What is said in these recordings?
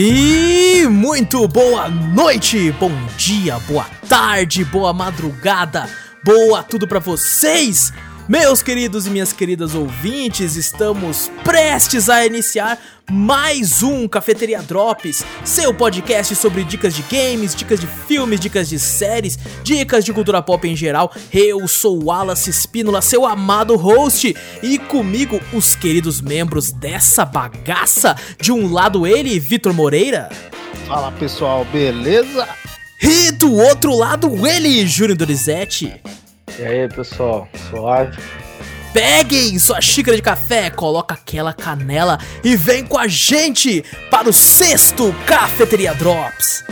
E muito boa noite, bom dia, boa tarde, boa madrugada, boa tudo pra vocês! Meus queridos e minhas queridas ouvintes, estamos prestes a iniciar mais um Cafeteria Drops, seu podcast sobre dicas de games, dicas de filmes, dicas de séries, dicas de cultura pop em geral. Eu sou Wallace Espínola, seu amado host, e comigo os queridos membros dessa bagaça. De um lado ele, Vitor Moreira. Fala pessoal, beleza? E do outro lado ele, Júnior Donizete. E aí, pessoal, suave? Peguem sua xícara de café, coloca aquela canela e vem com a gente para o sexto Cafeteria Drops.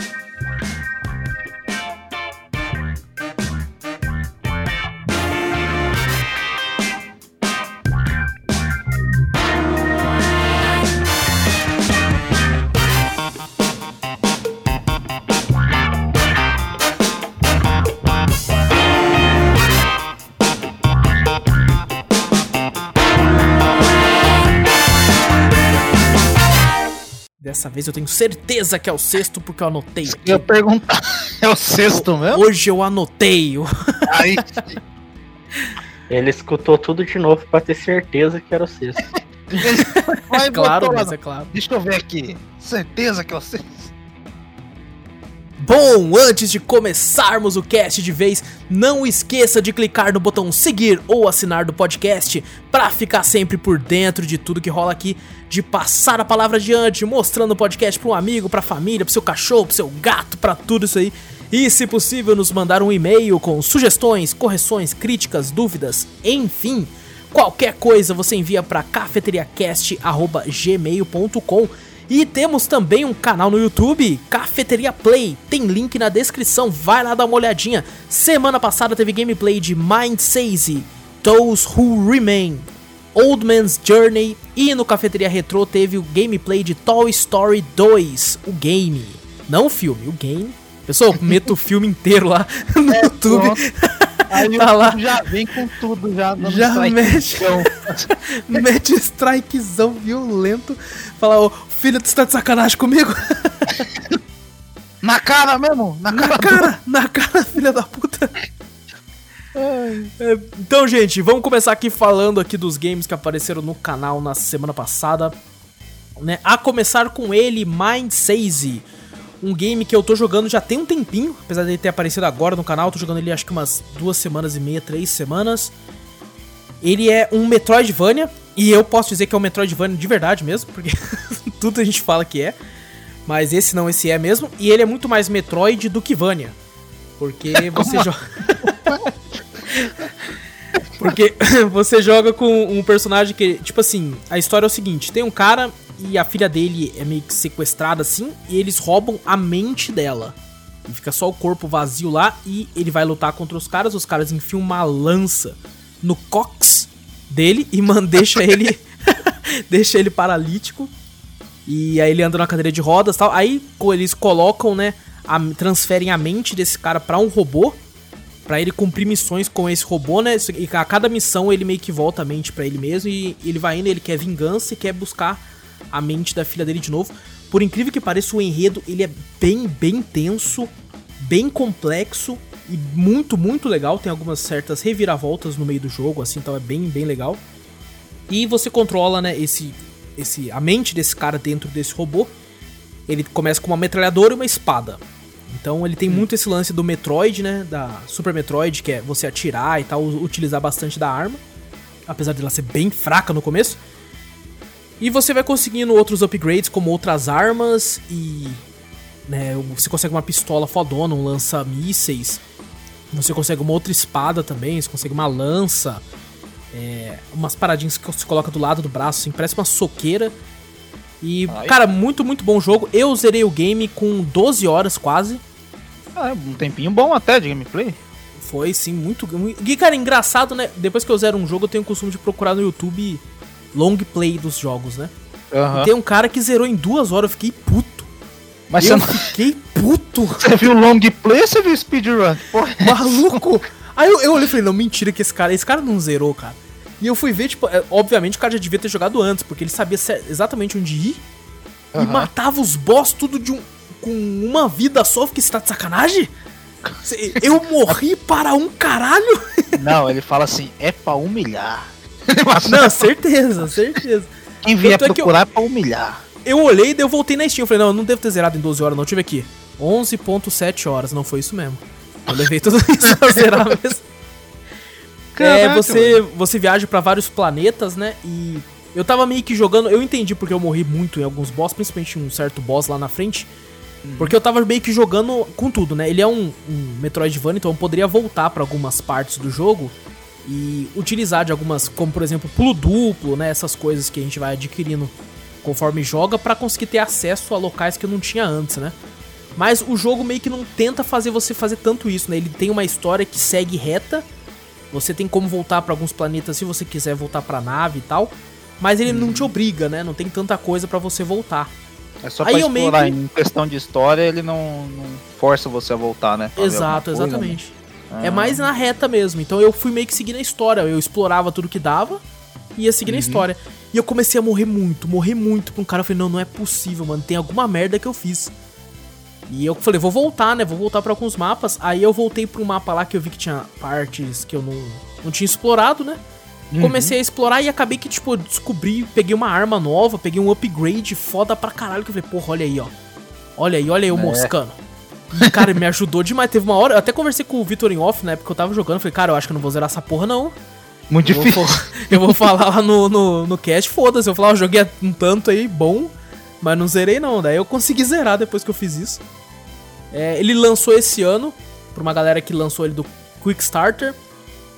Dessa vez eu tenho certeza que é o sexto porque eu anotei. Eu ia perguntar, é o sexto mesmo? Hoje eu anotei. Aí, Ele escutou tudo de novo pra ter certeza que era o sexto. vai, claro, mas é claro. Deixa eu ver aqui. Certeza que é o sexto. Bom, antes de começarmos o cast de vez, não esqueça de clicar no botão seguir ou assinar do podcast para ficar sempre por dentro de tudo que rola aqui, de passar a palavra adiante, mostrando o podcast para um amigo, para família, para seu cachorro, para seu gato, para tudo isso aí. E se possível, nos mandar um e-mail com sugestões, correções, críticas, dúvidas, enfim, qualquer coisa você envia para cafeteriacast@gmail.com. E temos também um canal no YouTube, Cafeteria Play. Tem link na descrição, vai lá dar uma olhadinha. Semana passada teve gameplay de Mind Those Who Remain, Old Man's Journey e no Cafeteria Retro teve o gameplay de Toy Story 2, o game. Não o filme, o game. Pessoal, meto o filme inteiro lá no YouTube. pronto. Aí Tá o lá. YouTube já vem com tudo, já dando Já. Então, Mete strikezão violento. Fala, ô filho, tu tá de sacanagem comigo? na cara mesmo, na cara. Na cara, na cara, filha da puta. É, Então, gente, vamos começar aqui falando aqui dos games que apareceram no canal na semana passada. Né? A começar com ele, Mind Saze. Um game que eu tô jogando já tem um tempinho, apesar de ele ter aparecido agora no canal, tô jogando ele acho que umas duas semanas e meia, três semanas. Ele é um Metroidvania, e eu posso dizer que é um Metroidvania de verdade mesmo, porque tudo a gente fala que é. Mas esse não, esse é mesmo. E ele é muito mais Metroid do que Vania. Porque você joga. Porque você joga com um personagem que, tipo assim, a história é o seguinte: tem um cara e a filha dele é meio que sequestrada assim, e eles roubam a mente dela. E fica só o corpo vazio lá e ele vai lutar contra os caras. Os caras enfiam uma lança no cox dele e man, deixa ele deixa ele paralítico. E aí ele anda na cadeira de rodas tal. Aí eles colocam, né, a- transferem a mente desse cara pra um robô Pra ele cumprir missões com esse robô, né? E a cada missão ele meio que volta a mente pra ele mesmo e ele vai indo, ele quer vingança e quer buscar a mente da filha dele de novo. Por incrível que pareça, o enredo ele é bem, bem tenso, bem complexo e muito, muito legal. Tem algumas certas reviravoltas no meio do jogo, assim, então é bem, bem legal. E você controla, né, esse, esse, a mente desse cara dentro desse robô. Ele começa com uma metralhadora e uma espada. Então ele tem muito esse lance do Metroid, né? Da Super Metroid, que é você atirar e tal, utilizar bastante da arma. Apesar de ela ser bem fraca no começo. E você vai conseguindo outros upgrades, como outras armas e. Né, você consegue uma pistola fodona, um lança-mísseis. Você consegue uma outra espada também, você consegue uma lança. é, umas paradinhas que você coloca do lado do braço, assim, parece uma soqueira. E, Ai. cara, muito, muito bom jogo. Eu zerei o game com 12 horas quase. Ah, um tempinho bom até de gameplay. Foi, sim, muito. muito- E, cara, engraçado, né? Depois que eu zero um jogo, eu tenho o costume de procurar no YouTube long play dos jogos, né? E tem um cara que zerou em duas horas, eu fiquei puto. Mas eu você, não- fiquei puto, você viu long play ou você viu speedrun? Porra, maluco. Aí eu, eu olhei e falei, não, mentira que esse cara, esse cara não zerou, cara. E eu fui ver, tipo, é, obviamente o cara já devia ter jogado antes, porque ele sabia exatamente onde ir. e matava os boss tudo de um, com uma vida só. Fiquei, você tá de sacanagem? Eu morri para um caralho? Não, ele fala assim, é pra humilhar. Não, certeza, certeza. Quem vier é que eu- procurar é pra humilhar. Eu olhei, daí eu voltei na Steam. Eu falei, não, eu não devo ter zerado em 12 horas, não. Eu ver aqui. 11.7 horas, não foi isso mesmo. Eu levei tudo isso pra zerar mesmo. é, Caraca, você, você viaja pra vários planetas, né? E eu tava meio que jogando. Eu entendi porque eu morri muito em alguns boss, principalmente um certo boss lá na frente. Porque eu tava meio que jogando com tudo, né? Ele é um, um Metroidvania, então eu poderia voltar pra algumas partes do jogo e utilizar de algumas, como por exemplo, pulo duplo, né? Essas coisas que a gente vai adquirindo conforme joga pra conseguir ter acesso a locais que eu não tinha antes, né? Mas o jogo meio que não tenta fazer você fazer tanto isso, né? Ele tem uma história que segue reta. Você tem como voltar pra alguns planetas se você quiser voltar pra nave e tal. Mas ele não te obriga, né? Não tem tanta coisa pra você voltar. É só Aí pra meio explorar. que- Em questão de história, ele não, não força você a voltar, né? Pra Exato, alguma coisa, exatamente. Né? É mais na reta mesmo. Então eu fui meio que seguindo a história. Eu explorava tudo que dava e ia seguindo a história. E eu comecei a morrer muito, morrer muito pra um cara. Eu falei, não, não é possível, mano. Tem alguma merda que eu fiz. E eu falei, vou voltar, né? Vou voltar pra alguns mapas. Aí eu voltei pra um mapa lá que eu vi que tinha partes que eu não, não tinha explorado, né? Uhum. Comecei a explorar e acabei que, tipo, eu descobri, peguei uma arma nova, peguei um upgrade foda pra caralho. Que eu falei, porra, olha aí, ó. Olha aí, olha aí o É. moscando. Cara, me ajudou demais. Teve uma hora, eu até conversei com o Vitor em off na época que eu tava jogando. Falei, cara, eu acho que eu não vou zerar essa porra, não. Muito Eu vou, difícil. fa- eu vou falar lá no, no, no cast, foda-se. Eu vou falar, eu joguei um tanto aí, bom, mas não zerei não. Daí eu consegui zerar depois que eu fiz isso. É, ele lançou esse ano, pra uma galera que lançou ele do Quick Starter.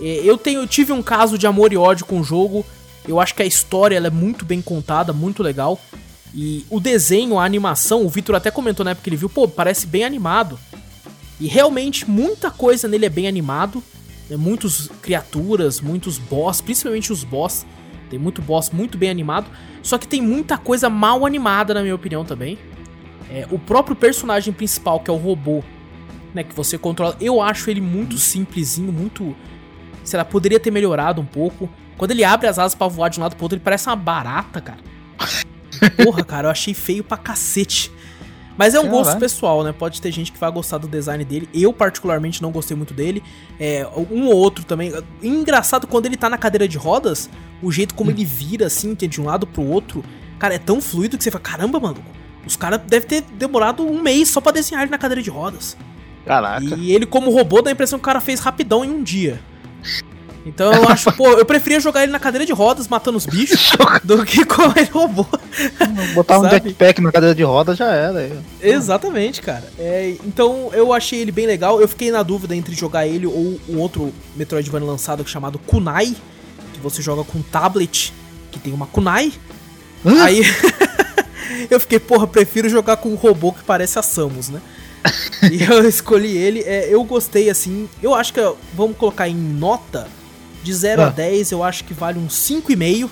É, eu tenho, eu tive um caso de amor e ódio com o jogo. Eu acho que a história ela é muito bem contada, muito legal. E o desenho, a animação, o Vitor até comentou na época que ele viu, pô, parece bem animado. E realmente muita coisa nele é bem animado. Né? Muitos criaturas, muitos boss, principalmente os boss. Tem muito boss muito bem animado. Só que tem muita coisa mal animada, na minha opinião, também. É, o próprio personagem principal, que é o robô, né? Que você controla. Eu acho ele muito simplesinho, muito. Sei lá, poderia ter melhorado um pouco. Quando ele abre as asas pra voar de um lado pro outro, ele parece uma barata, cara. Porra, cara, eu achei feio pra cacete. Mas é um gosto pessoal, né? Pode ter gente que vai gostar do design dele. Eu, particularmente, não gostei muito dele. É, um ou outro também. Engraçado, quando ele tá na cadeira de rodas, o jeito como ele vira, assim, que é de um lado pro outro, cara, é tão fluido que você fala, caramba, mano, os caras devem ter demorado um mês só pra desenhar ele na cadeira de rodas. Caraca. E ele, como robô, dá a impressão que o cara fez rapidão em um dia. Então eu acho, pô, eu preferia jogar ele na cadeira de rodas, matando os bichos, do que com ele robô. Botar um jetpack na cadeira de roda já era. Exatamente, cara. É, então eu achei ele bem legal. Eu fiquei na dúvida entre jogar ele ou um outro Metroidvania lançado chamado Kunai, que você joga com tablet, que tem uma Kunai. Hã? Aí eu fiquei, porra, prefiro jogar com um robô que parece a Samus, né? e eu escolhi ele. É, eu gostei, assim. Eu acho que, vamos colocar em nota, de 0 a Ah. 10, eu acho que vale um 5,5.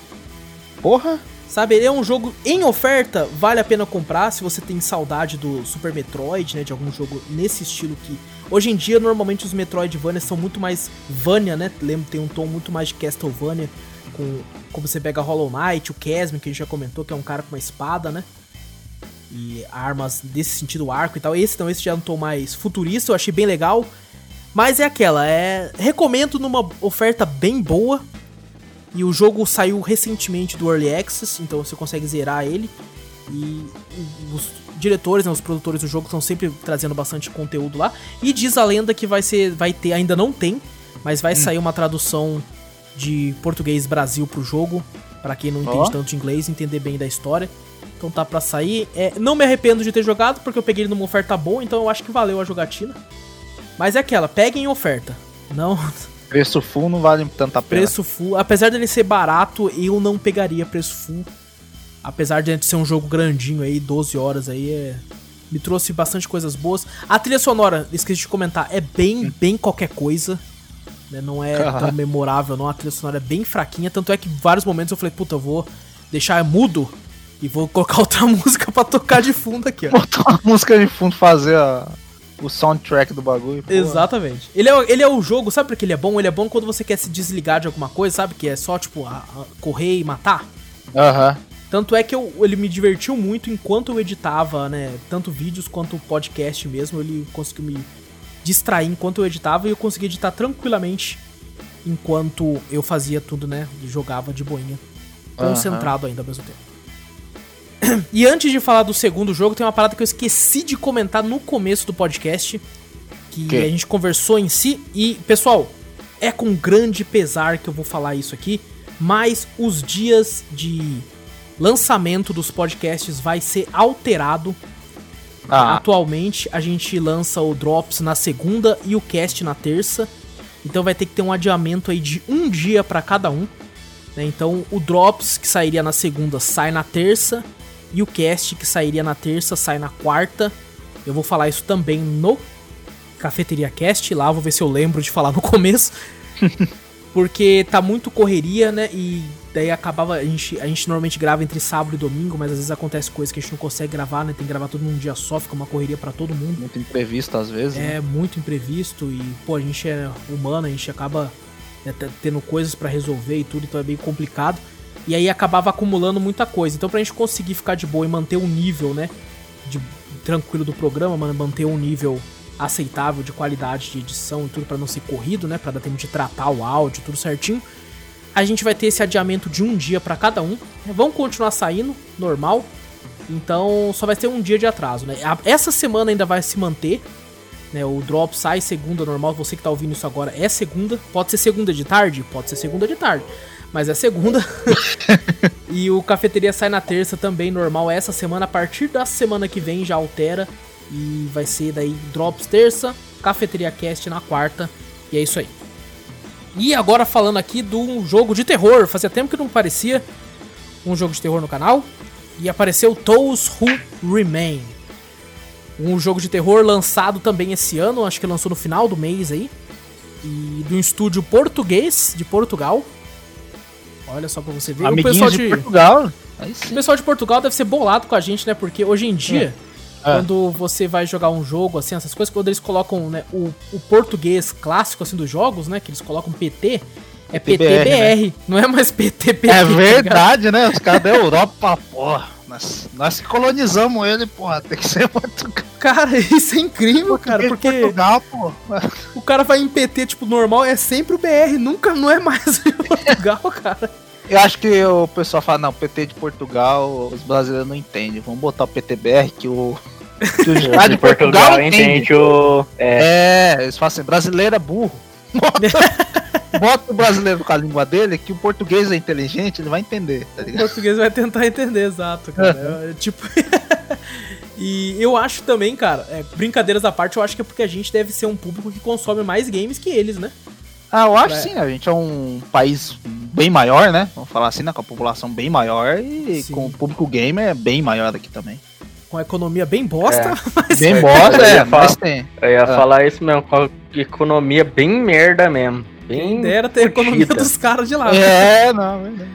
Porra. Sabe, ele é um jogo em oferta, vale a pena comprar se você tem saudade do Super Metroid, né, de algum jogo nesse estilo que hoje em dia normalmente os Metroidvania são muito mais Vania, né? Lembro tem um tom muito mais de Castlevania com como você pega Hollow Knight, o Casman que a gente já comentou que é um cara com uma espada, né? E armas desse sentido arco e tal. Esse não, esse já é um tom mais futurista, eu achei bem legal. Mas é aquela, é recomendo numa oferta bem boa. E o jogo saiu recentemente do Early Access, então você consegue zerar ele. E os diretores, né, os produtores do jogo estão sempre trazendo bastante conteúdo lá. E diz a lenda que vai ser, vai ter, ainda não tem, mas vai sair uma tradução de português Brasil pro jogo, Pra quem não entende Ó. tanto de inglês, entender bem da história. Então tá pra sair. É, não me arrependo de ter jogado, porque eu peguei ele numa oferta boa, então eu acho que valeu a jogatina. Mas é aquela, peguem em oferta. Não, Preço full não vale tanta pena. Preço full. Apesar dele ser barato, eu não pegaria preço full. Apesar de ser um jogo grandinho aí, 12 horas aí, é... me trouxe bastante coisas boas. A trilha sonora, esqueci de comentar, é bem, bem qualquer coisa. né? Não é tão memorável, não. A trilha sonora é bem fraquinha. Tanto é que em vários momentos eu falei, puta, eu vou deixar mudo e vou colocar outra música pra tocar de fundo aqui, ó. Botar uma música de fundo fazer a- o soundtrack do bagulho. pô. Exatamente. Ele é, ele é o jogo, sabe por que ele é bom? Ele é bom quando você quer se desligar de alguma coisa, sabe? Que é só, tipo, a- a- correr e matar. Aham. Tanto é que eu, ele me divertiu muito enquanto eu editava, né? Tanto vídeos quanto podcast mesmo. Ele conseguiu me distrair enquanto eu editava e eu consegui editar tranquilamente enquanto eu fazia tudo, né? Jogava de boinha. Concentrado ainda ao mesmo tempo. E antes de falar do segundo jogo, tem uma parada que eu esqueci de comentar no começo do podcast. Que Que? a gente conversou em si. E, pessoal, é com grande pesar que eu vou falar isso aqui. Mas os dias de lançamento dos podcasts vai ser alterado. Ah, Atualmente a gente lança o Drops na segunda e o cast na terça. Então vai ter que ter um adiamento aí de um dia pra cada um. né? Então o Drops que sairia na segunda sai na terça. E o cast que sairia na terça sai na quarta. Eu vou falar isso também no Cafeteria Cast. Lá vou ver se eu lembro de falar no começo. Porque tá muito correria, né? E daí acabava. A gente, a gente normalmente grava entre sábado e domingo, mas às vezes acontece coisa que a gente não consegue gravar, né? Tem que gravar tudo num dia só, fica uma correria pra todo mundo. muito imprevisto às vezes. né? É muito imprevisto e, pô, a gente é humano, a gente acaba né, tendo coisas pra resolver e tudo, então é bem complicado. E aí acabava acumulando muita coisa. Então pra gente conseguir ficar de boa e manter um nível, né, de tranquilo do programa, mano, manter um nível aceitável de qualidade de edição e tudo pra não ser corrido, né, Pra dar tempo de tratar o áudio, tudo certinho. A gente vai ter esse adiamento de um dia pra cada um. né, Vão continuar saindo, normal. Então só vai ter um dia de atraso, né? Essa semana ainda vai se manter, né? O drop sai segunda normal, você que tá ouvindo isso agora é segunda. Pode ser segunda de tarde? Pode ser segunda de tarde. Mas é segunda. e o cafeteria sai na terça também, normal. Essa semana, a partir da semana que vem, já altera. E vai ser daí drops terça, cafeteria cast na quarta. E é isso aí. E agora falando aqui de um jogo de terror. Fazia tempo que não parecia um jogo de terror no canal. E apareceu Those Who Remain. Um jogo de terror lançado também esse ano, acho que lançou no final do mês aí. E de um estúdio português de Portugal. Olha só pra você ver. O Amiguinhos pessoal de, de, Portugal. Aí o pessoal de Portugal deve ser bolado com a gente, né? Porque hoje em dia, É. quando você vai jogar um jogo, assim, essas coisas, quando eles colocam né, o, o português clássico, assim, dos jogos, né? Que eles colocam PT, é PTBR, PTBR, não é mais PTPT. É tá verdade, né? Os caras da Europa, porra. Nós, nós que colonizamos ele, porra. Tem que ser Portugal. Cara, isso é incrível, cara, porque Portugal, pô. o cara vai em PT, tipo, normal, é sempre o BR, nunca, não é mais o Portugal, cara. Eu acho que o pessoal fala, não, PT de Portugal, os brasileiros não entendem. Vamos botar o PTBR que o. Que o de Portugal, entende. entende o. É, É, eles falam assim, brasileiro é burro. Bota, o brasileiro com a língua dele, que o português é inteligente, ele vai entender, tá O ligado? português vai tentar entender, exato, cara. É, tipo. e eu acho também, cara, é, brincadeiras à parte, eu acho que é porque a gente deve ser um público que consome mais games que eles, né? Ah, eu acho É. sim, a gente é um país bem maior, né? Vamos falar assim, né? Com a população bem maior e Sim. com o público gamer é bem maior aqui também. Com a economia bem bosta, mas. Bem bosta, é, mas tem. eu ia Ah. falar isso mesmo, com a economia bem merda mesmo. Quem Bem. dera ter a economia dos caras de lá. É, não, é verdade.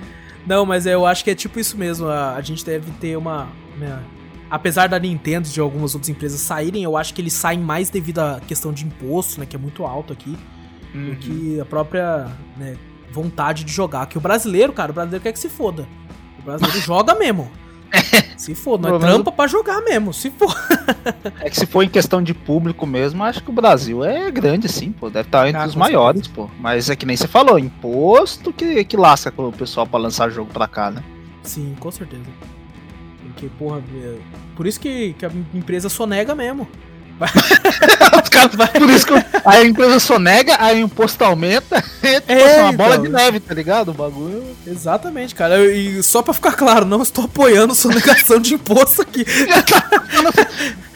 Não, mas eu acho que é tipo isso mesmo. A, a gente deve ter uma. né, apesar da Nintendo e de algumas outras empresas saírem, eu acho que eles saem mais devido à questão de imposto, né? Que é muito alto aqui. Do que a própria né, vontade de jogar. Que o brasileiro, cara, o brasileiro quer que se foda. O brasileiro joga mesmo. Se foda, nós menos- trampa pra jogar mesmo. Se for. É que se for em questão de público mesmo, acho que o Brasil é grande, sim, pô. Deve estar entre Ah, os maiores, pô. Mas é que nem você falou, imposto que, que lasca com o pessoal pra lançar jogo pra cá, né? Sim, com certeza. Porque, porra, é- por isso que, que a empresa sonega mesmo. Os caras- Por isso que a empresa sonega, aí o imposto aumenta, é, tipo É, assim, uma bola então. de neve, tá ligado? O bagulho. Exatamente, cara. E só pra ficar claro, não estou apoiando sonegação de imposto aqui.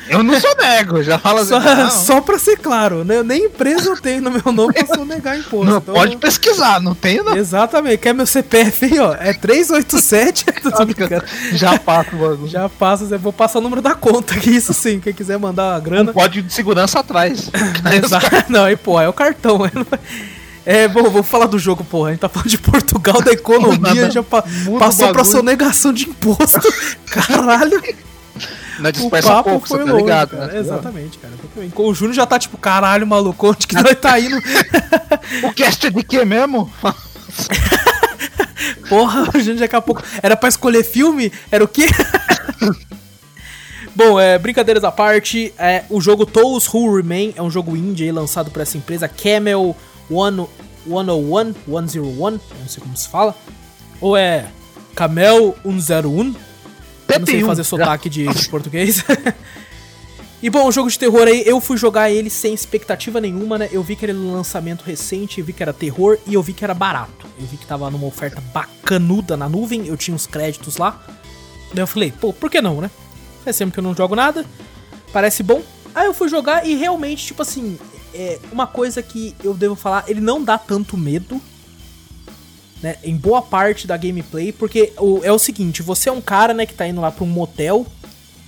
Eu não sonego, já fala assim. Só, não, só pra ser claro, né? Nem empresa eu tenho no meu nome pra sonegar imposto. não Então- pode pesquisar, não tem não. Exatamente. Quer meu CPF aí, ó? É 387. Tô brincando. Já passa o bagulho. Já passa, eu vou passar o número da conta aqui, isso sim. Quem quiser mandar uma grana. Um código de segurança atrás. Exato. Não, aí, pô, é o cartão. É, bom, vamos falar do jogo, porra. A gente tá falando de Portugal, da economia, já pa- Muda passou pra sonegação de imposto. Caralho. Não O dispersa papo pouco, foi você tá longe, ligado, cara. né? Exatamente, cara. O Júnior já tá tipo, caralho, maluco, onde que nós tá indo? O cast é de quê mesmo? O Porra, a gente daqui a pouco. Era pra escolher filme? Era o quê? Bom, é, brincadeiras à parte, é, o jogo Toes Who Remain é um jogo indie aí, lançado por essa empresa Camel One, 101, 101, não sei como se fala. Ou é Camel 101? Eu não sei fazer sotaque de, de português. e bom, o jogo de terror aí, eu fui jogar ele sem expectativa nenhuma, né? Eu vi que era um lançamento recente, eu vi que era terror e eu vi que era barato. Eu vi que tava numa oferta bacanuda na nuvem, eu tinha uns créditos lá. Daí eu falei, pô, por que não, né? Faz sempre que eu não jogo nada. Parece bom. Aí eu fui jogar e realmente, tipo assim, é uma coisa que eu devo falar, ele não dá tanto medo. Né, em boa parte da gameplay, porque o, é o seguinte, você é um cara, né, que tá indo lá pra um motel,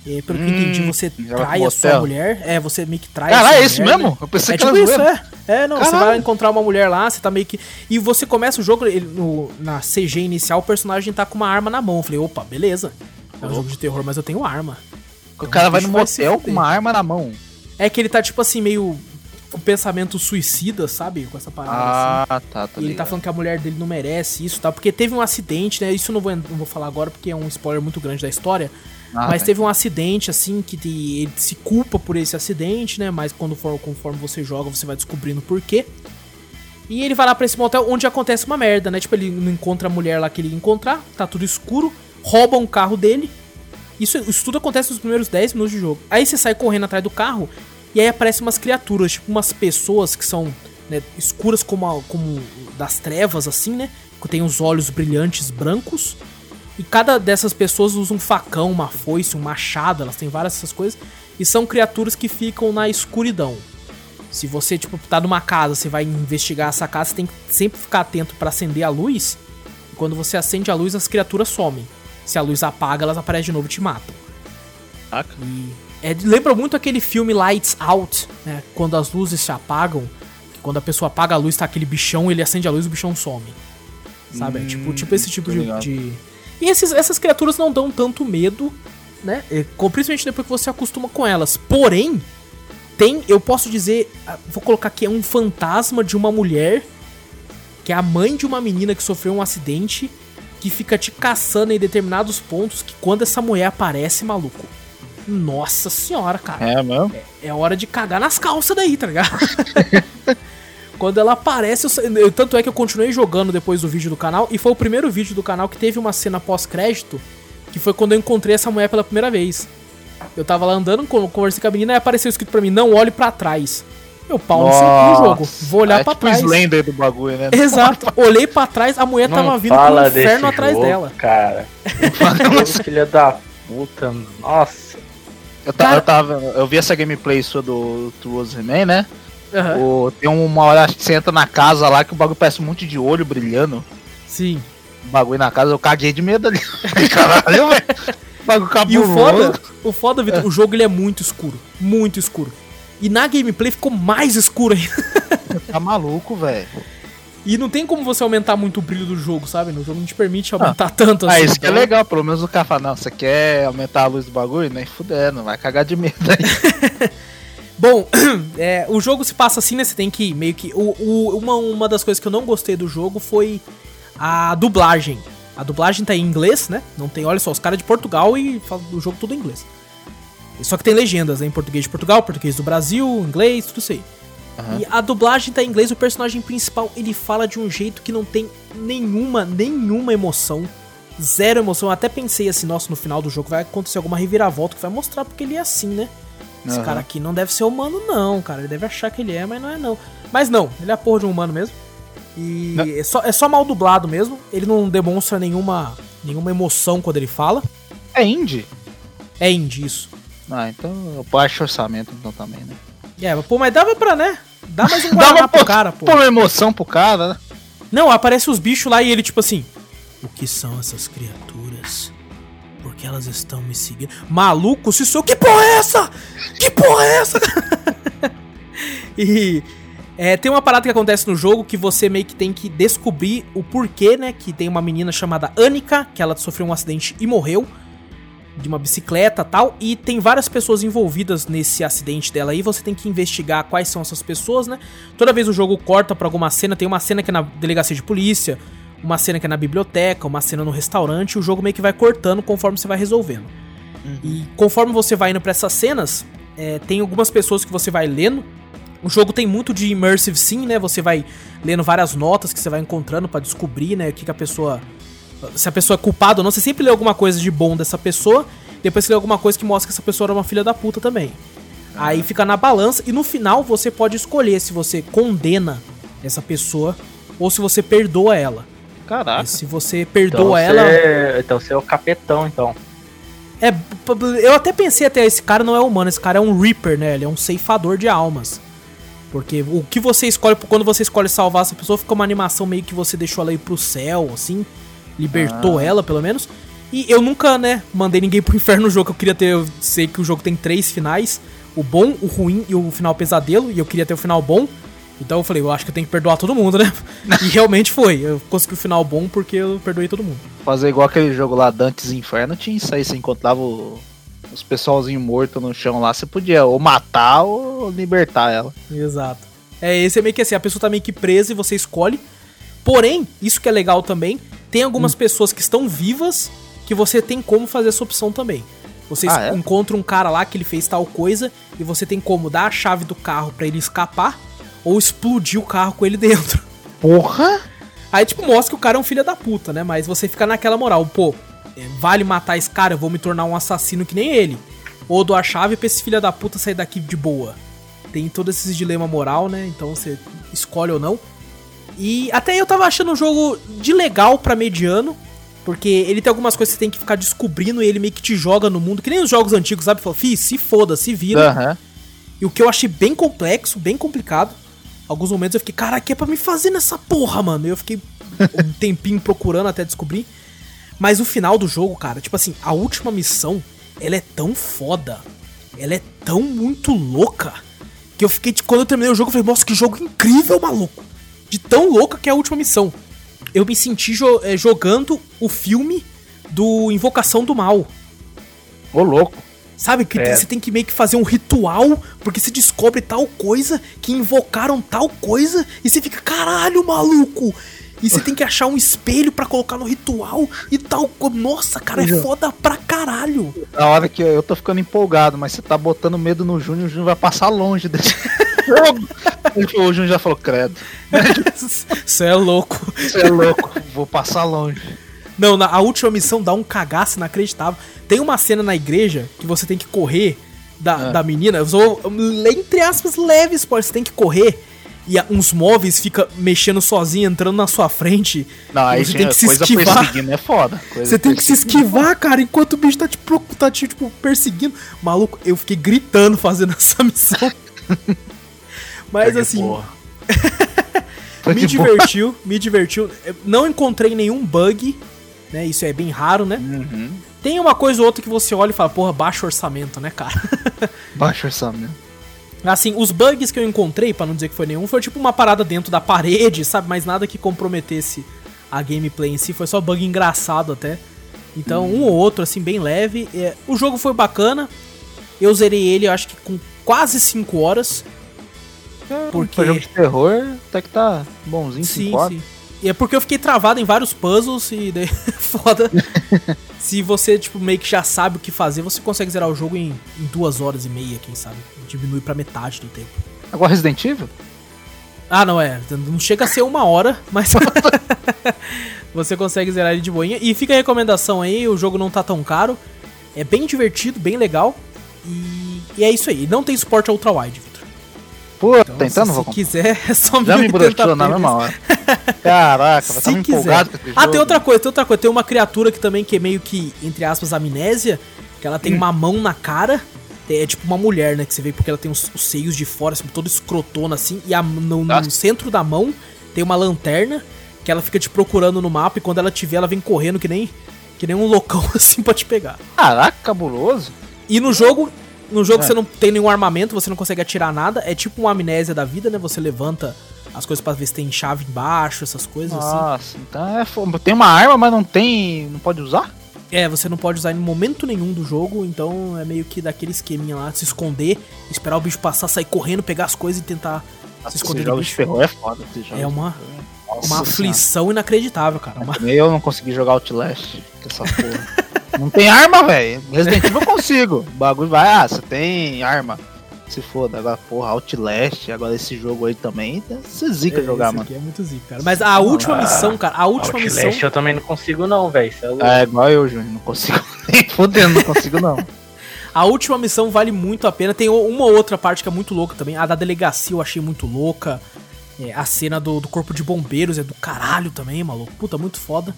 e, pelo que eu entendi, Hum, você trai a sua mulher. É, você meio que trai Caralho, a sua é isso mulher, mesmo? né? Eu pensei É que tipo era isso, zoeira. é. É, não, você Caralho. vai encontrar uma mulher lá, você tá meio que. E você começa o jogo, ele, no, na CG inicial, o personagem tá com uma arma na mão. Eu falei, opa, beleza. É um jogo de terror, mas eu tenho arma. O cara vai no bicho vai se motel com uma arma na mão. É que ele tá, tipo assim, meio com pensamento suicida, sabe? Com essa parada assim. Ah, tá, tá E ele tá falando que a mulher dele não merece isso, tá? Porque teve um acidente, né? Isso eu não vou, não vou falar agora porque é um spoiler muito grande da história. Ah, mas tá. teve um acidente, assim, que ele se culpa por esse acidente, né? Mas quando for, conforme você joga, você vai descobrindo por quê. E ele vai lá pra esse motel onde acontece uma merda, né? Tipo, ele não encontra a mulher lá que ele ia encontrar, tá tudo escuro, roubam o carro dele. Isso, isso tudo acontece nos primeiros 10 minutos de jogo. Aí você sai correndo atrás do carro e aí aparecem umas criaturas, tipo umas pessoas que são né, escuras como, a- como das trevas, assim, né? Que tem os olhos brilhantes brancos. E cada dessas pessoas usa um facão, uma foice, um machado, elas têm várias dessas coisas. E são criaturas que ficam na escuridão. Se você, tipo, tá numa casa, você vai investigar essa casa, você tem que sempre ficar atento pra acender a luz. E quando você acende a luz, as criaturas somem. Se a luz apaga, elas aparecem de novo e te matam. Saca? E é, lembra muito aquele filme Lights Out, né? Quando as luzes se apagam, que quando a pessoa apaga a luz, tá aquele bichão, ele acende a luz e o bichão some. Sabe? É tipo, tipo esse tipo de, de- E esses, essas criaturas não dão tanto medo, né? Principalmente depois que você acostuma com elas. Porém, tem, eu posso dizer, ah, vou colocar aqui, é um fantasma de uma mulher, que é a mãe de uma menina que sofreu um acidente, que fica te caçando em determinados pontos, que quando essa mulher aparece, maluco. Nossa senhora, cara. É mesmo? É hora de cagar nas calças daí, tá ligado? Quando ela aparece, eu tanto é que eu continuei jogando depois do vídeo do canal, e foi o primeiro vídeo do canal que teve uma cena pós-crédito, que foi quando eu encontrei essa mulher pela primeira vez. Eu tava lá andando, con- conversei com a menina, e apareceu escrito pra mim, não olhe pra trás. Meu pau no seu jogo, vou olhar é pra tipo trás. Slender do bagulho, né? Exato, olhei pra trás, a mulher tava vindo com o inferno atrás dela. cara. Jogo, filha da puta, nossa. Eu, Cara- eu tava, eu vi essa gameplay sua do Truos Remain, né? Aham, O- tem uma hora que você entra na casa lá que o bagulho parece um monte de olho brilhando. Sim. O bagulho na casa, eu caguei de medo ali. Caralho, velho. O bagulho E o cabuloso. foda, o foda, Vitor, o jogo ele é muito escuro. Muito escuro. E na gameplay ficou mais escuro ainda. Tá maluco, velho. E não tem como você aumentar muito o brilho do jogo, sabe? No jogo não te permite aumentar tanto Ah, isso que é então- legal, pelo menos o cara fala, não, você quer aumentar a luz do bagulho? Nem fuder, não vai cagar de medo aí. Bom, é, o jogo se passa assim, né? Você tem que meio que. O, o- uma, uma das coisas que eu não gostei do jogo foi a dublagem. A dublagem tá em inglês, né? Não tem, olha só, os caras de Portugal e fala o jogo tudo em inglês. Só que tem legendas, né? Em português de Portugal, português do Brasil, inglês, tudo isso aí. Aham. E a dublagem tá em inglês, o personagem principal, ele fala de um jeito que não tem nenhuma, nenhuma emoção. Zero emoção. Eu até pensei assim, nossa, no final do jogo vai acontecer alguma reviravolta que vai mostrar porque ele é assim, né? Esse Aham. cara aqui não deve ser humano, não, cara. Ele deve achar que ele é, mas não é, não. Mas não, ele é a porra de um humano mesmo. E Não. é só, é só mal dublado mesmo. Ele não demonstra nenhuma, nenhuma emoção quando ele fala. É indie? É indie, isso. Ah, então eu baixo orçamento então também, né? É, pô, mas dava pra, né? Dá mais um Guaraná uma pro cara, pô. Pô, emoção pro cara, né? Não, aparece os bichos lá e ele, tipo assim. O que são essas criaturas? Por que elas estão me seguindo? Maluco, se sou. Que porra é essa? Que porra é essa? e. é, tem uma parada que acontece no jogo que você meio que tem que descobrir o porquê, né? Que tem uma menina chamada Anika, que ela sofreu um acidente e morreu. De uma bicicleta tal. E tem várias pessoas envolvidas nesse acidente dela aí. Você tem que investigar quais são essas pessoas, né? Toda vez o jogo corta pra alguma cena, tem uma cena que é na delegacia de polícia, uma cena que é na biblioteca, uma cena no restaurante, e o jogo meio que vai cortando conforme você vai resolvendo. E conforme você vai indo pra essas cenas, é, tem algumas pessoas que você vai lendo. O jogo tem muito de immersive sim, né? Você vai lendo várias notas que você vai encontrando pra descobrir, né, o que, que a pessoa. Se a pessoa é culpada ou não. Você sempre lê alguma coisa de bom dessa pessoa, depois você lê alguma coisa que mostra que essa pessoa era uma filha da puta também. Aí fica na balança e no final você pode escolher se você condena essa pessoa ou se você perdoa ela. Caraca. E se você Então perdoa você, ela. então você é o capetão, então. É, eu até pensei até, esse cara não é humano, esse cara é um Reaper, né? Ele é um ceifador de almas. Porque o que você escolhe, quando você escolhe salvar essa pessoa, fica uma animação meio que você deixou ela ir pro céu, assim. Libertou ela, pelo menos. E eu nunca, né, mandei ninguém pro inferno no jogo. Eu queria ter. Eu sei que o jogo tem três finais: o bom, o ruim e o final pesadelo. E eu queria ter o final bom. Então eu falei, eu acho que eu tenho que perdoar todo mundo, né? E realmente foi. Eu consegui o final bom porque eu perdoei todo mundo. Fazer igual aquele jogo lá, Dantes Inferno, tinha isso aí. Você encontrava o- os pessoalzinhos mortos no chão lá, você podia ou matar ou libertar ela. Exato. É, esse é meio que assim, a pessoa tá meio que presa e você escolhe. Porém, isso que é legal também, tem algumas pessoas que estão vivas que você tem como fazer essa opção também. Você Ah, é? encontra um cara lá que ele fez tal coisa e você tem como dar a chave do carro pra ele escapar ou explodir o carro com ele dentro. Porra! Aí, tipo, mostra que o cara é um filho da puta, né? Mas você fica naquela moral, pô, é, vale matar esse cara, eu vou me tornar um assassino que nem ele. Ou dou a chave pra esse filho da puta sair daqui de boa. Tem todos esses dilema moral, né? Então você escolhe ou não. E até eu tava achando um jogo de legal pra mediano. Porque ele tem algumas coisas que você tem que ficar descobrindo e ele meio que te joga no mundo. Que nem os jogos antigos, sabe? Fala, fi, se foda, se vira. Aham. E o que eu achei bem complexo, bem complicado. Alguns momentos eu fiquei, cara, que é pra me fazer nessa porra, mano? E eu fiquei um tempinho procurando até descobrir. Mas o final do jogo, cara, tipo assim, a última missão, ela é tão foda. Ela é tão muito louca. Que eu fiquei, tipo, quando eu terminei o jogo, eu falei, nossa, que jogo incrível, maluco. De tão louca que é a última missão. Eu me senti jo- eh, jogando o filme do Invocação do Mal. Ô louco. Sabe? Que É. você tem que meio que fazer um ritual, porque você descobre tal coisa, que invocaram tal coisa, e você fica, caralho, maluco! E você tem que achar um espelho pra colocar no ritual e tal. Nossa, cara, é foda pra caralho. Na hora que eu, eu tô ficando empolgado, mas você tá botando medo no Júnior, o Júnior vai passar longe desse jogo. O Júnior já falou, credo. Você é louco. Você é louco, vou passar longe. Não, na, a última missão dá um cagaço inacreditável. Tem uma cena na igreja que você tem que correr da, Ah. da menina. Eu sou, entre aspas, leve spoiler. Você tem que correr e uns móveis fica mexendo sozinho, entrando na sua frente. Não, aí você tem que se esquivar. é foda. Você tem que se esquivar, cara, enquanto o bicho tá te, tá te tipo, perseguindo. Maluco, eu fiquei gritando fazendo essa missão. Mas de assim, boa. Me divertiu, me divertiu. Não encontrei nenhum bug, né? Isso é bem raro, né? Uhum. Tem uma coisa ou outra que você olha e fala, porra, baixo orçamento, né, cara? Baixo orçamento. assim, os bugs que eu encontrei, pra não dizer que foi nenhum, foi tipo uma parada dentro da parede, sabe? Mas nada que comprometesse a gameplay em si, foi só bug engraçado até. Então, um ou outro, assim, bem leve. É, o jogo foi bacana. Eu zerei ele, eu acho que com quase 5 horas. Porque- Pra jogo de terror, até que tá bonzinho, Sim, 5 horas. sim. E é porque eu fiquei travado em vários puzzles e daí foda. Se você, tipo, meio que já sabe o que fazer, você consegue zerar o jogo em, em duas horas e meia, quem sabe. Diminui pra metade do tempo. Agora Resident Evil? Ah, não é. Não chega a ser uma hora, mas você consegue zerar ele de boinha. E fica a recomendação aí, o jogo não tá tão caro. É bem divertido, bem legal. E, e é isso aí. Não tem suporte a ultra-wide. Pô, Então, tentando, se, vou se quiser, é só Já me 1080p broxou na mesma hora. Caraca, estar quiser. empolgado com esse Ah, jogo. tem outra coisa, tem outra coisa. Tem uma criatura que também que é meio que, entre aspas, amnésia. Que ela Hum. tem uma mão na cara. É tipo uma mulher, né? Que você vê porque ela tem os, os seios de fora, assim, todo escrotona assim. E a- no, no Nossa. centro da mão tem uma lanterna. Que ela fica te procurando no mapa. E quando ela te vê, ela vem correndo que nem, que nem um loucão assim pra te pegar. Caraca, cabuloso. E no jogo. No jogo É. você não tem nenhum armamento, você não consegue atirar nada. É tipo uma amnésia da vida, né? Você levanta as coisas pra ver se tem chave embaixo, essas coisas assim. Nossa, então é foda. Tem uma arma, mas não tem. não pode usar? É, você não pode usar em momento nenhum do jogo, então é meio que daquele esqueminha lá, se esconder, esperar o bicho passar, sair correndo, pegar as coisas e tentar Nossa, esconder de jogo de bicho. terror é foda. esse jogo É uma- terror. Uma Nossa Senhora. aflição inacreditável, cara. Uma- Nem eu não consegui jogar Outlast com essa porra. não tem arma, velho. Resident Evil eu consigo. O bagulho vai, ah, você tem arma. Se foda, agora, porra, Outlast, agora esse jogo aí também, você zica É, jogar, esse mano. aqui é muito zica, cara. Mas a última missão, cara, a última Outlast missão. eu também não consigo não, velho. É. É igual eu, Júnior, não consigo nem fudendo, não consigo não. A última missão vale muito a pena. Tem uma outra parte que é muito louca também. A da delegacia eu achei muito louca. É, a cena do, do corpo de bombeiros é do caralho também, maluco. Puta, muito foda.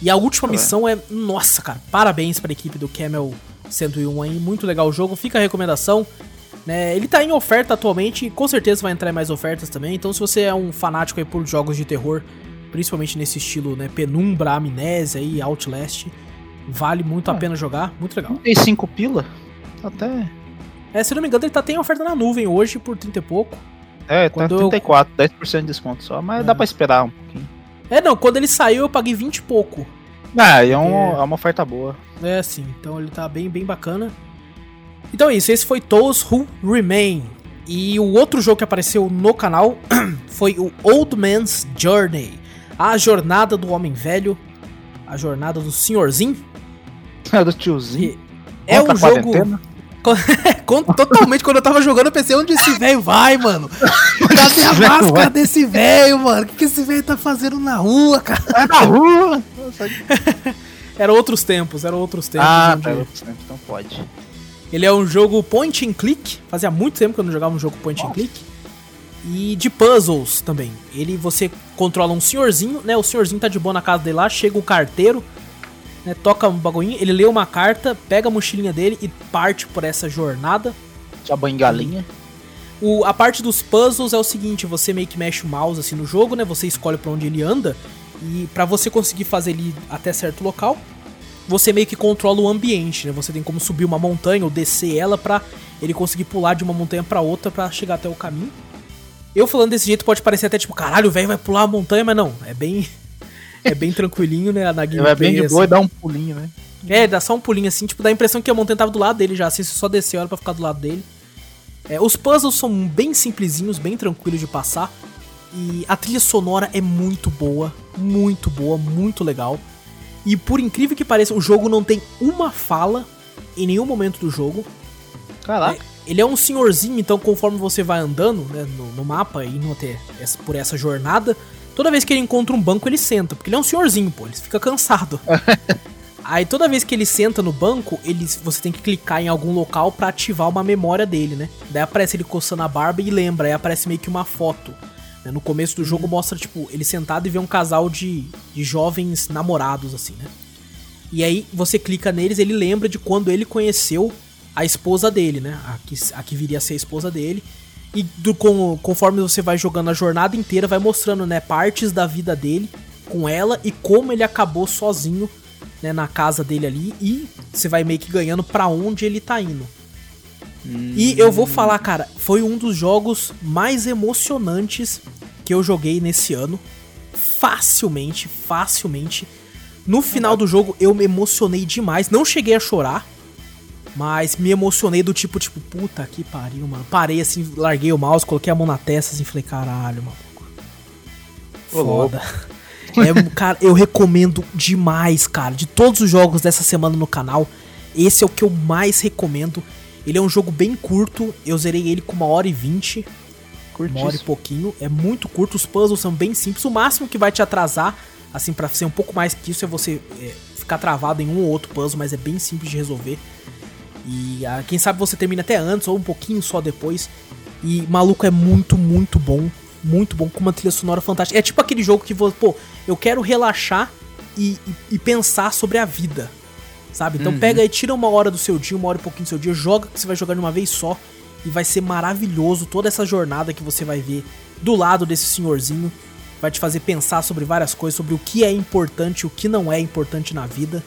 E a última missão é. Nossa, cara. Parabéns pra equipe do Camel 101 aí. Muito legal o jogo. Fica a recomendação. Né, ele tá em oferta atualmente. e Com certeza vai entrar em mais ofertas também. Então, se você é um fanático aí por jogos de terror, principalmente nesse estilo, né? Penumbra, Amnésia e Outlast, vale muito a Ah. pena jogar. Muito legal. Tem cinco pila? Até. É, se não me engano, ele tá tem oferta na nuvem hoje por 30 e pouco. É, tá Quando eu- 34, 10% de desconto só, mas É. dá pra esperar um pouquinho. É, não, quando ele saiu eu paguei 20 e pouco. Ah, e é, um- É. é uma oferta boa. É, sim, então ele tá bem, bem bacana. Então é isso, esse foi Those Who Remain. E o outro jogo que apareceu no canal foi o Old Man's Journey. A jornada do homem velho. A jornada do senhorzinho. É do tiozinho. É um jogo. quarentena. Totalmente, quando eu tava jogando, eu pensei, onde esse velho vai, mano? Cadê a máscara desse velho, mano? O que, que esse velho tá fazendo na rua, cara? Vai na rua! Eram outros tempos, eram outros tempos. Ah, onde- tá, outros tempos, então pode. Ele é um jogo point and click. Fazia muito tempo que eu não jogava um jogo point and Nossa. click. E de puzzles também. Ele você controla um senhorzinho, né? O senhorzinho tá de boa na casa dele lá, chega o carteiro, né? Toca um bagulhinho, ele lê uma carta, pega a mochilinha dele e parte por essa jornada. Já banho galinha. O, a parte dos puzzles é o seguinte, você meio que mexe o mouse assim no jogo, né? Você escolhe pra onde ele anda e pra você conseguir fazer ele ir até certo local, você meio que controla o ambiente, né? Você tem como subir uma montanha ou descer ela pra ele conseguir pular de uma montanha pra outra pra chegar até o caminho. Eu falando desse jeito pode parecer até tipo, caralho, o velho vai pular a montanha, mas não, é bem é bem tranquilinho, né, na Ele vai bem de assim. boa e dá um pulinho, né? É, dá só um pulinho assim, tipo, dá a impressão que a montanha tava do lado dele já, assim, você só desceu ela pra ficar do lado dele. É, os puzzles são bem simplesinhos, bem tranquilos de passar. E a trilha sonora é muito boa, muito boa, muito legal. E por incrível que pareça, o jogo não tem uma fala em nenhum momento do jogo. Caraca. Ele é um senhorzinho, então conforme você vai andando né, no, no mapa, indo até essa- por essa jornada, toda vez que ele encontra um banco, ele senta. Porque ele é um senhorzinho, pô, ele fica cansado. Aí toda vez que ele senta no banco, ele, você tem que clicar em algum local pra ativar uma memória dele, né? Daí aparece ele coçando a barba e lembra, aí aparece meio que uma foto. né? No começo do jogo mostra, tipo, ele sentado e vê um casal de, de jovens namorados, assim, né? E aí você clica neles, ele lembra de quando ele conheceu a esposa dele, né? A que, a que viria a ser a esposa dele. E do, com, conforme você vai jogando a jornada inteira, vai mostrando, né, partes da vida dele com ela e como ele acabou sozinho, né, na casa dele ali. E você vai meio que ganhando pra onde ele tá indo. E eu vou falar, cara, foi um dos jogos mais emocionantes que eu joguei nesse ano. Facilmente, facilmente. No final do jogo eu me emocionei demais. Não cheguei a chorar, mas me emocionei do tipo, tipo, puta que pariu, mano. Parei assim, larguei o mouse, coloquei a mão na testa assim, e falei, caralho, maluco. Foda. É, cara, eu recomendo demais, cara. De todos os jogos dessa semana no canal, esse é o que eu mais recomendo. Ele é um jogo bem curto, eu zerei ele com uma hora e vinte, uma hora e Curtíssimo. pouquinho. É muito curto, os puzzles são bem simples. O máximo que vai te atrasar, assim, pra ser um pouco mais que isso, é você é, ficar travado em um ou outro puzzle, mas é bem simples de resolver. E ah, quem sabe você termina até antes ou um pouquinho só depois. E maluco é muito, muito bom. Muito bom, com uma trilha sonora fantástica. É tipo aquele jogo que você, pô, eu quero relaxar e, e- e pensar sobre a vida. Sabe? Então pega e tira uma hora do seu dia, uma hora e pouquinho do seu dia, joga que você vai jogar de uma vez só. E vai ser maravilhoso toda essa jornada que você vai ver do lado desse senhorzinho. Vai te fazer pensar sobre várias coisas, sobre o que é importante e o que não é importante na vida.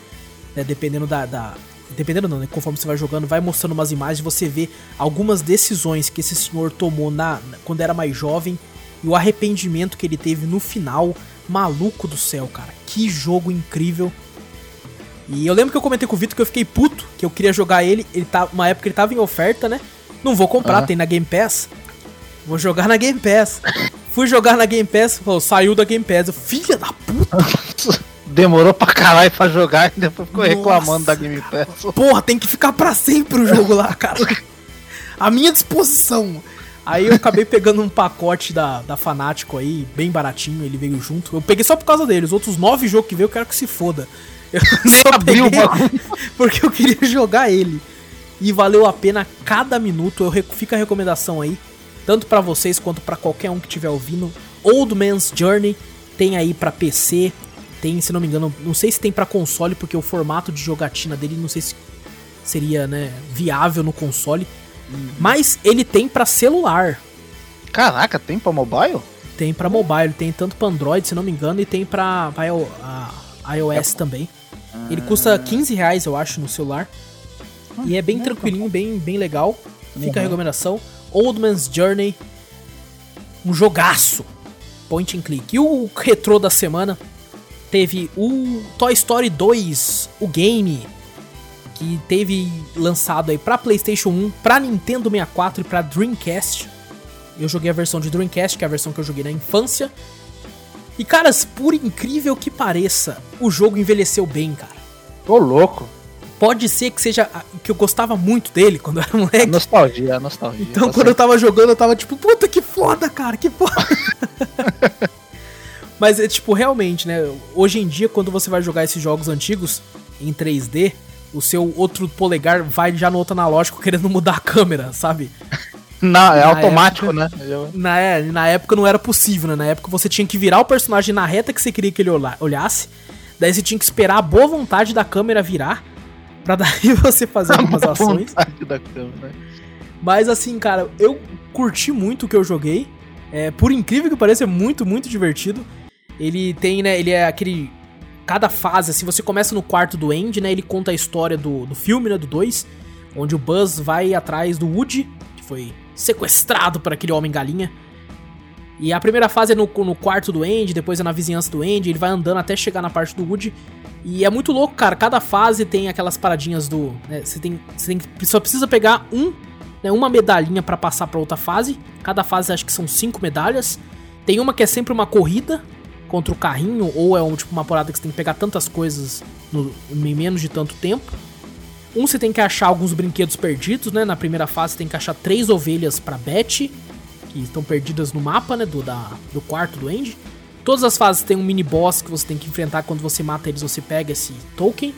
né, dependendo da, da- Dependendo não, né? Conforme você vai jogando, vai mostrando umas imagens, você vê algumas decisões que esse senhor tomou na, quando era mais jovem e o arrependimento que ele teve no final. Maluco do céu, cara. Que jogo incrível. E eu lembro que eu comentei com o Vitor que eu fiquei puto, que eu queria jogar ele. Ele tá, uma época ele tava em oferta, né? Não vou comprar, Ah. tem na Game Pass. Vou jogar na Game Pass. Fui jogar na Game Pass, falou, saiu da Game Pass. Eu, Filha da puta, Demorou pra caralho pra jogar e depois ficou Nossa. reclamando da Game Pass. porra, tem que ficar pra sempre o jogo lá, cara. A minha disposição. Aí eu acabei pegando um pacote da, da Fanático aí, bem baratinho, ele veio junto. Eu peguei só por causa dele, os outros nove jogos que veio eu quero que se foda. Eu só abriu peguei porque eu queria jogar ele. E valeu a pena cada minuto. Eu rec- fica a recomendação aí, tanto pra vocês quanto pra qualquer um que estiver ouvindo. Old Man's Journey tem aí pra PC, tem, se não me engano, não sei se tem pra console, porque o formato de jogatina dele não sei se seria, né, viável no console. Mas ele tem pra celular, Caraca, tem pra mobile? tem pra mobile, tem tanto pra Android, se não me engano, e tem pra, pra IO- a iOS também. Ele custa 15 reais, eu acho, no celular. E é bem tranquilinho, bem, bem legal. Fica a Uhum. recomendação. Old Man's Journey. Um jogaço. Point and click. E o retrô da semana teve o Toy Story 2, o game, que teve lançado aí pra PlayStation 1, pra Nintendo 64 e pra Dreamcast. Eu joguei a versão de Dreamcast, que é a versão que eu joguei na infância. E caras, por incrível que pareça, o jogo envelheceu bem, cara. Ô, louco. Pode ser que seja a- que eu gostava muito dele quando eu era A moleque. nostalgia, a nostalgia. Então, Tá quando eu tava jogando, eu tava tipo, puta que foda, cara, que foda. Mas é tipo, realmente, né? Hoje em dia, quando você vai jogar esses jogos antigos em 3D, o seu outro polegar vai já no outro analógico querendo mudar a câmera, sabe? Não, é Na automático, né? Eu- Na, é, na época não era possível, né? Na época você tinha que virar o personagem na reta que você queria que ele olha- olhasse. Daí você tinha que esperar a boa vontade da câmera virar. Pra daí você fazer algumas a ações. da câmera. Mas assim, cara, eu curti muito o que eu joguei. É, por incrível que pareça, é muito, muito divertido. Ele tem, né? Ele é aquele. Cada fase, assim, você começa no quarto do Andy, né? Ele conta a história do, do filme, né? Do 2. Onde o Buzz vai atrás do Woody, que foi sequestrado por aquele homem galinha. E a primeira fase é no, no quarto do Andy, depois é na vizinhança do Andy. Ele vai andando até chegar na parte do Woody. E é muito louco, cara. Cada fase tem aquelas paradinhas do. né, você, tem, você tem só precisa pegar um, né, uma medalhinha pra passar pra outra fase. Cada fase acho que são cinco medalhas. Tem uma que é sempre uma corrida contra o carrinho, ou é um, tipo uma parada que você tem que pegar tantas coisas no, em menos de tanto tempo. Um você tem que achar alguns brinquedos perdidos, né? Na primeira fase você tem que achar três ovelhas pra Betty, que estão perdidas no mapa, né? Do, da, do quarto do Andy. Todas as fases tem um mini boss que você tem que enfrentar quando você mata eles, você pega esse token.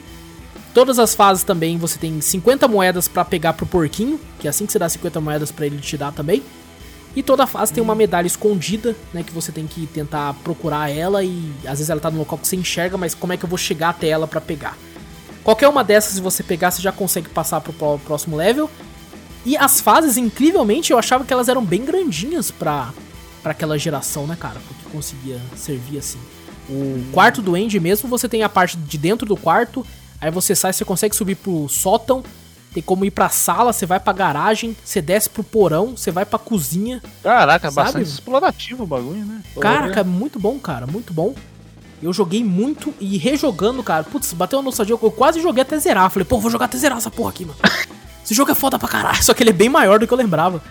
Todas as fases também você tem 50 moedas pra pegar pro porquinho, que é assim que você dá 50 moedas pra ele te dar também. E toda fase tem uma medalha escondida, né, que você tem que tentar procurar ela e às vezes ela tá no local que você enxerga, mas como é que eu vou chegar até ela pra pegar? Qualquer uma dessas, se você pegar, você já consegue passar pro pró- próximo level. E as fases, incrivelmente, eu achava que elas eram bem grandinhas pra, pra aquela geração, né, cara? Porque conseguia servir assim. O quarto do Andy mesmo, você tem a parte de dentro do quarto, aí você sai, você consegue subir pro sótão, tem como ir pra sala, você vai pra garagem, você desce pro porão, você vai pra cozinha. Caraca, é bastante explorativo o bagulho, né? Caraca, é muito bom, cara, muito bom. Eu joguei muito e rejogando, cara. Putz, bateu uma nostalgia. Eu quase joguei até zerar. Falei, pô, vou jogar até zerar essa porra aqui, mano. Esse jogo é foda pra caralho. Só que ele é bem maior do que eu lembrava.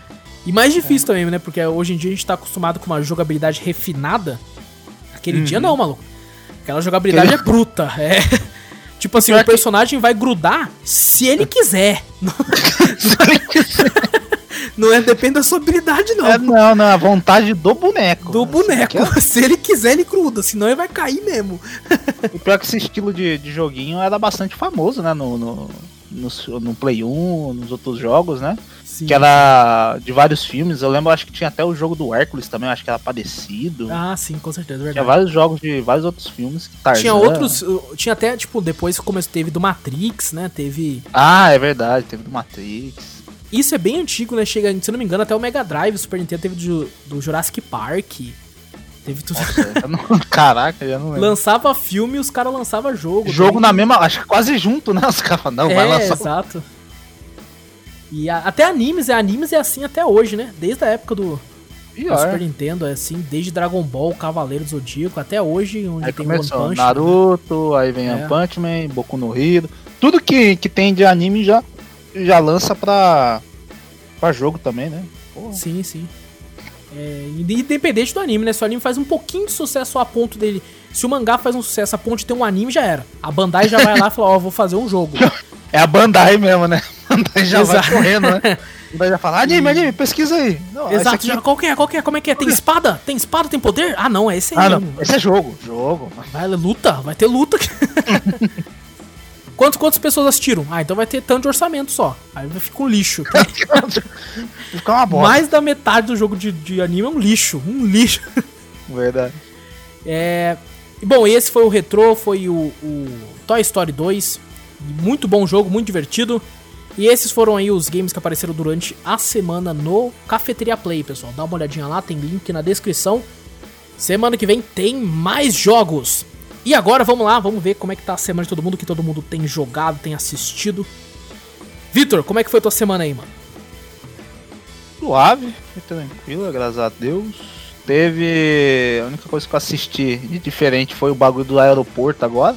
E mais difícil também, né? Porque hoje em dia a gente tá acostumado com uma jogabilidade refinada. Aquele dia não, maluco. Aquela jogabilidade é bruta. É. Tipo assim, Pior o personagem vai grudar se ele quiser. Não, não é depende da sua habilidade, não. É, não, não, a vontade do boneco. Do Assim, boneco. que é- Se ele quiser, ele gruda. Senão ele vai cair mesmo. O pior é que esse estilo de, de joguinho era bastante famoso, né? No, no, no, no Play 1, nos outros jogos, né? Sim. Que era de vários filmes. Eu lembro, acho que tinha até o jogo do Hércules também, acho que era parecido. Ah, sim, com certeza, tinha verdade. vários jogos de vários outros filmes. Que Tarzan. Tinha outros. uh, Tinha até, tipo, depois começou, teve do Matrix, né? Teve. Ah, é verdade, teve do Matrix. Isso é bem antigo, né? Chega, se eu não me engano, até o Mega Drive, o Super Nintendo teve do, do Jurassic Park. Teve tudo. Nossa, não- Caraca, eu não lembro. Lançava filme e os caras lançavam jogo. Jogo daí- na mesma, acho que quase junto, né? Os caras não, vai é, lançar. exato. E a- até animes, é animes é assim até hoje, né? Desde a época do, do Pior. Super Nintendo, é assim, desde Dragon Ball, Cavaleiro do Zodíaco, até hoje, onde Aí tem One começou Punch. Naruto, aí vem É. One Punch Man, Boku no Hero. Tudo que, que tem de anime já, já lança pra, pra jogo também, né? Porra. Sim, sim. É, independente do anime, né? Se o anime faz um pouquinho de sucesso a ponto dele. Se o mangá faz um sucesso a ponto de ter um anime, já era. A Bandai já vai lá e fala, ó, vou fazer um jogo. É a Bandai mesmo, né? A Bandai já Exato. vai correndo, né? A Bandai já fala, anime, anime, pesquisa aí. Não, Exato, aqui- já, qual que é? Qual que é? Como é que é? Tem espada? Tem espada? Tem poder? Ah, não, é esse aí. Ah, não, mesmo. esse é jogo, jogo. Vai, luta, vai ter luta. Quantas, quantas pessoas assistiram? Ah, então vai ter tanto de orçamento só. Aí vai ficar um lixo. Fica uma bosta. Mais da metade do jogo de, de anime é um lixo. Um lixo. Verdade. É. e Bom, esse foi o Retro, foi o, o Toy Story 2. Muito bom jogo, muito divertido. E esses foram aí os games que apareceram durante a semana no Cafeteria Play, pessoal. Dá uma olhadinha lá, tem link na descrição. Semana que vem tem mais jogos. E agora vamos lá, vamos ver como é que tá a semana de todo mundo, que todo mundo tem jogado, tem assistido. Vitor, como é que foi tua semana aí, mano? Suave, tranquila, graças a Deus. Teve. A única coisa que eu assisti de diferente foi o bagulho do aeroporto agora.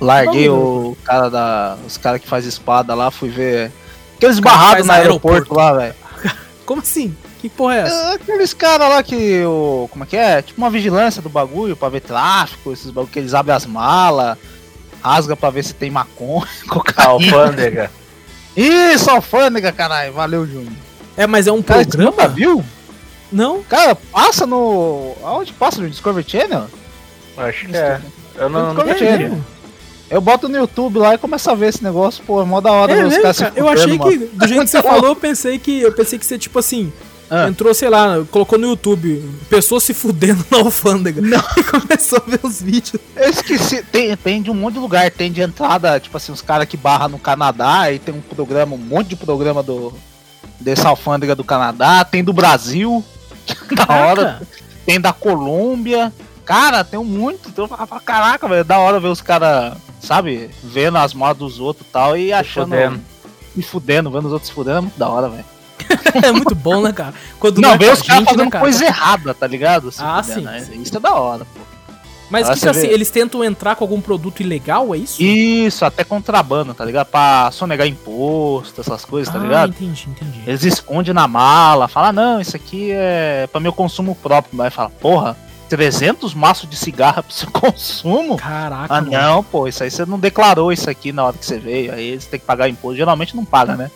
Larguei o cara da. Os caras que faz espada lá, fui ver. Aqueles barrados no aeroporto, aeroporto. lá, velho. Como assim? Que porra é essa? É, Aqueles caras lá que. O, como é que é? Tipo uma vigilância do bagulho pra ver tráfico, esses bagulho que eles abrem as malas, rasga pra ver se tem maconha, cocaína. alfândega. Isso, alfândega, caralho. Valeu, Júnior. É, mas é um Cara, você programa? viu? Não? Cara, passa no. Aonde passa? No Discovery Channel? Acho que é. Eu não, não. Channel. Eu boto no YouTube lá e começo a ver esse negócio, pô, é mó da hora É mesmo, cara? Eu achei mano. que, do jeito que você falou, eu pensei que. Eu pensei que você, tipo assim, Ah. entrou, sei lá, colocou no YouTube, pessoas se fudendo na alfândega. Não. E começou a ver os vídeos. Eu esqueci, tem, tem de um monte de lugar, tem de entrada, tipo assim, os caras que barra no Canadá, e tem um programa, um monte de programa do dessa alfândega do Canadá, tem do Brasil, da hora, tem da Colômbia. Cara, tem um muito, então caraca, velho, da hora ver os caras, sabe, vendo as modas dos outros e tal, e achando, fudendo. me fudendo, vendo os outros se fudendo, é muito da hora, velho. É muito bom, né, cara? Quando Não, é a os caras né, fazendo cara? coisa errada, tá ligado? Se Ah, sim, né? sim. Isso é da hora, pô. Mas Ah, que, você assim, vê. eles tentam entrar com algum produto ilegal, é isso? Isso, até contrabando, tá ligado? Pra sonegar imposto, essas coisas, tá ah, ligado? entendi, entendi. Eles escondem na mala, fala não, isso aqui é pra meu consumo próprio. Vai falar, porra, 300 maços de cigarro pro seu consumo? Caraca, Ah, mano. não, pô, isso aí você não declarou isso aqui na hora que você veio. Aí eles têm que pagar imposto. Geralmente não paga, né?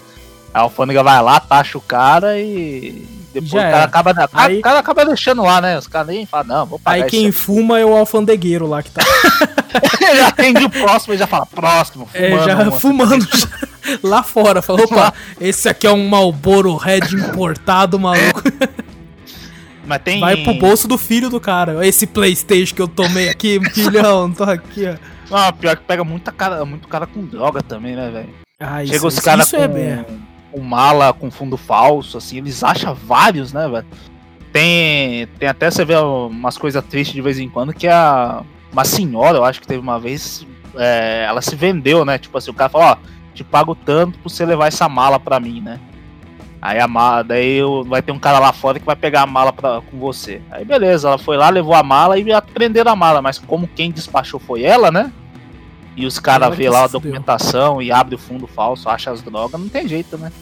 A alfândega vai lá, taxa o cara e depois Já o cara era. acaba, Aí- o cara acaba deixando lá, né? Os caras nem falam, não, vou pagar Aí isso quem fuma é o alfandegueiro lá que tá já atende o próximo e já fala, próximo, é, fumando já uma. fumando já lá fora. Falou, opa, esse aqui é um Marlboro Red importado, maluco. Mas tem... Vai pro bolso do filho do cara. Esse Playstation que eu tomei aqui, filhão, tô aqui, ó. Ah, pior que pega muita cara, muito cara com droga também, né, velho? Ah, Chega os caras com, é. Com mala, com fundo falso, assim, eles acham vários, né, velho? Tem, tem até você vê umas coisas tristes de vez em quando, que a uma senhora, eu acho que teve uma vez, é, ela se vendeu, né? Tipo assim, o cara falou, ó, te pago tanto pra você levar essa mala pra mim, né? Aí a mala, daí eu- vai ter um cara lá fora que vai pegar a mala pra, com você. Aí beleza, ela foi lá, levou a mala e prenderam a mala, mas como quem despachou foi ela, né? E os caras vê lá a documentação e abre o fundo falso, acha as drogas, não tem jeito, né?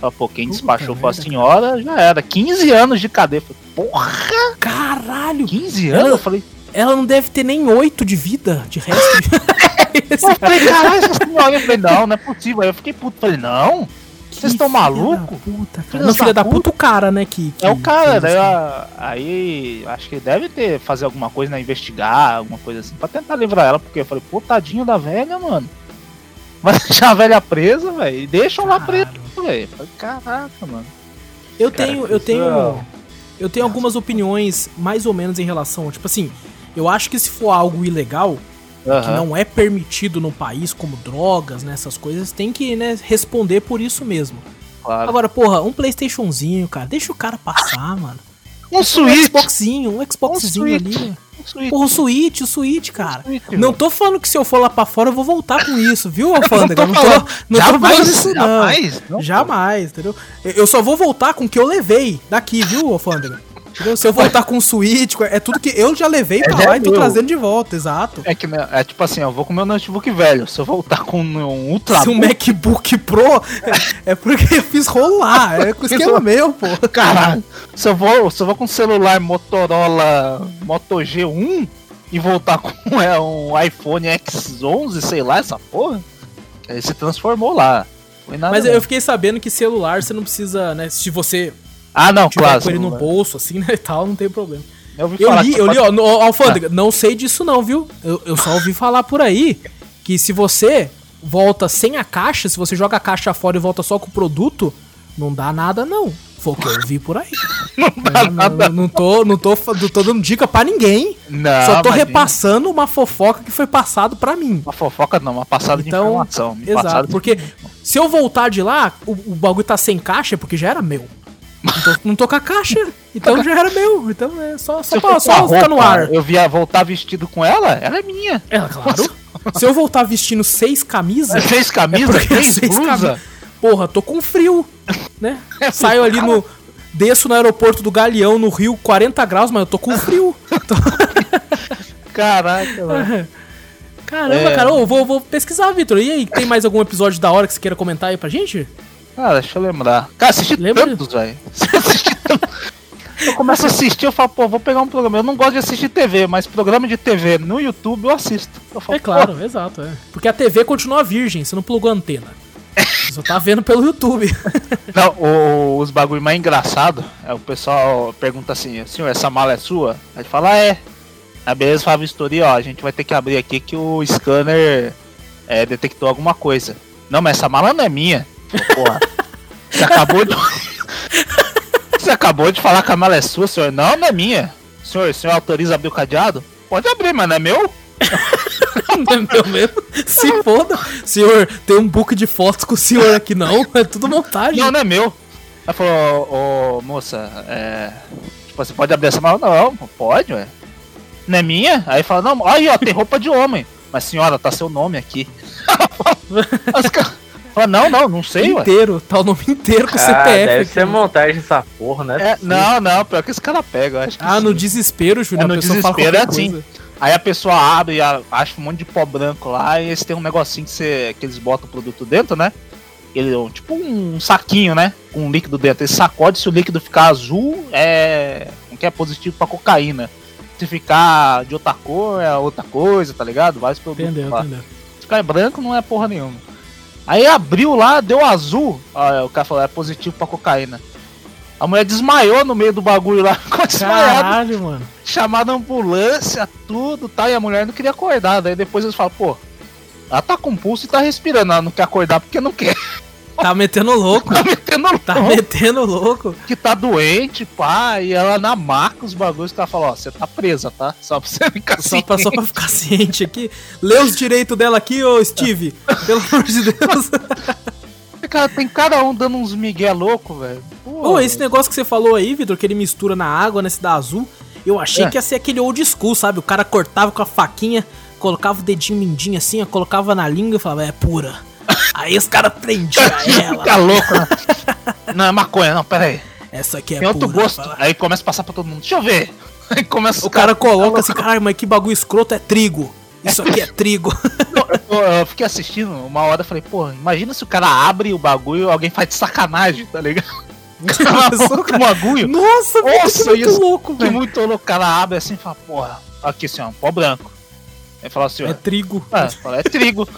Fala, Pô, quem despachou foi a senhora, já era. 15 anos de cadeia. Falei, Porra, Caralho! 15 anos? Eu falei, Ela não deve ter nem oito de vida de resto. Eu falei, caralho, essa senhora. Eu falei, não, não é possível. Aí eu fiquei puto. Falei, não, Vocês Que tão filha maluco? da Puta, cara. Não, filha da puta, o cara, né? Que, que é o cara, daí, a- aí acho que deve ter, fazer alguma coisa, né, investigar, alguma coisa assim, pra tentar livrar ela, porque eu falei, pô, tadinho da velha, mano. Vai deixar a velha presa, velho, e deixam lá presa, Caralho. velho. Caraca, mano. Eu Cara, tenho, eu tenho, é- eu tenho algumas opiniões mais ou menos em relação, tipo assim, eu acho que se for algo ilegal, que não é permitido no país, como drogas, né, essas coisas, tem que, né, responder por isso mesmo. claro. Agora, porra, um Playstationzinho, cara, deixa o cara passar, mano. Um Um Switch, Xboxzinho, um Xboxzinho Um ali. Switch. um. Porra, o Switch, o Switch, cara. Switch, Não tô falando que se eu for lá pra fora eu vou voltar com isso, viu, Alfândega? Não tô, falando. não tô Jamais, falando isso, não. jamais, não, Jamais, entendeu? Eu- Eu só vou voltar com o que eu levei daqui, viu, Alfândega? Entendeu? Se eu voltar com com- é tudo que eu já levei pra É, lá e tô meu. trazendo de volta, exato. É que é tipo assim, eu vou com meu notebook velho. Se eu voltar com um Ultra Se um MacBook Pro é porque eu fiz rolar, é com o esquema meu, pô. Caralho, se eu vou, se eu vou com um celular Motorola Moto G1 e voltar com é, um iPhone X11, sei lá, essa porra, ele se transformou lá. Mas eu fiquei sabendo que celular você não precisa, né? Se você Ah, não, tiver claro. com ele no bolso, assim, né, e tal, não tem problema. Eu, ouvi Eu falar li, que eu li, ó, no, Alfândega, não sei disso não, viu? Eu, eu só ouvi falar por aí que se você volta sem a caixa, se você joga a caixa fora e volta só com o produto, não dá nada não. Foi o que eu vi por aí. não dá não, nada. Não, não tô, não, tô, não tô dando dica pra ninguém. Não, só tô imagina. repassando uma fofoca que foi passado pra mim. Uma fofoca não, uma passada de Então, informação. uma Exato, passada de- porque se eu voltar de lá, o, o bagulho tá sem caixa, é porque já era meu. Não tô, não tô com a caixa, então já era meu. Então é só, só, eu pra, só ficar no roupa, ar. Eu via voltar vestido com ela, ela é minha. É, claro. Se eu voltar vestindo seis camisas. Camisas, é porque três seis blusas. camisas. Porra, tô com frio, né? É, Saio ali no. Desço no aeroporto do Galeão, no Rio, 40 graus, mas eu tô com frio. Tô- Caraca, mano. Caramba, É. cara, ô, vou, vou pesquisar, Vitor. E aí, tem mais algum episódio da hora que você queira comentar aí pra gente? Cara, deixa eu lembrar. Cara, assisti Lembra? tantos, velho. Eu começo a assistir, eu falo, pô, vou pegar um programa. Eu não gosto de assistir TV, mas programa de TV no YouTube eu assisto. Eu falo, É claro, exato. É. Porque a TV continua virgem, você não plugou a antena. Você só tá vendo pelo YouTube. pô. Não, o- os bagulho mais engraçado é o pessoal pergunta assim, senhor, essa mala é sua? Aí ele fala, ah, é. Aí beleza, fala a vistoria, ó, a gente vai ter que abrir aqui que o scanner é, detectou alguma coisa. Não, mas essa mala não é minha. Porra, você acabou de... Você acabou de falar que a mala é sua, senhor. Não, não é minha. Senhor, o senhor autoriza abrir o cadeado? Pode abrir, mas não é meu? Não é meu mesmo. Se foda. Senhor, tem um book de fotos com o senhor aqui, não. É tudo montagem. Não, não é meu. Ela falou, ô, ô, moça, é. Tipo, você pode abrir essa mala? Não, pode, ué. Não é minha? Aí fala, não, aí ó, tem roupa de homem. Mas senhora, tá seu nome aqui. As ca- Fala, não, não, não sei, ué. inteiro. Tá o nome inteiro com o Ah, CPF. deve aqui. ser montagem essa porra, né? É, não, não, pior que esse cara pega, eu acho que Ah, sim. no desespero, Júnior. É, no a pessoa fala desespero é assim. coisa. Aí a pessoa abre e acha um monte de pó branco lá e eles têm um negocinho que, você, que eles botam o produto dentro, né? Ele, tipo um saquinho, né? Com um líquido dentro. Ele sacode, se o líquido ficar azul, é. Não que é positivo pra cocaína. Se ficar de outra cor, é outra coisa, tá ligado? Vários produtos Entendeu, lá. entendeu. Se ficar branco, não é porra nenhuma. Aí abriu lá, deu azul. Ó, o cara falou, é positivo pra cocaína. A mulher desmaiou no meio do bagulho lá, ficou desmaiada Caralho, mano. chamada ambulância, tudo, tá? E a mulher não queria acordar. Daí depois eles falam, pô, ela tá com pulso e tá respirando, ela não quer acordar porque não quer. Tá metendo louco. Tá metendo Tá louco, metendo louco. que tá doente, pá, e ela na maca os bagulhos que ela falou, ó, você tá presa, tá? Só pra você ficar Só assim. pra, só pra ficar ciente aqui. Lê os direitos dela aqui, ô Steve. Pelo amor de Deus. Cara, tem cada um dando uns migué louco, velho. Pô, Ô, esse negócio que você falou aí, Vitor, que ele mistura na água, nesse da azul, eu achei É. que ia ser aquele old school, sabe? O cara cortava com a faquinha, colocava o dedinho mindinho assim, ó, colocava na língua e falava, é pura. Aí os caras prendiam ela. Fica louco, né? não, é maconha, não, pera aí. Essa aqui é Tem outro pura. gosto. fala. Aí começa a passar pra todo mundo. Deixa eu ver. Aí começa O cara coloca assim, caralho, mas que bagulho escroto é trigo. Isso aqui é trigo. Eu, eu fiquei assistindo uma hora e falei, pô, imagina se o cara abre o bagulho e alguém faz de sacanagem, tá ligado? O cara coloca o bagulho. Nossa, velho, que Nossa, muito isso- louco, Que velho. muito louco, o cara abre assim e fala, porra, aqui senhor, pó branco. Aí fala assim, ó, É trigo. ah, fala, é trigo.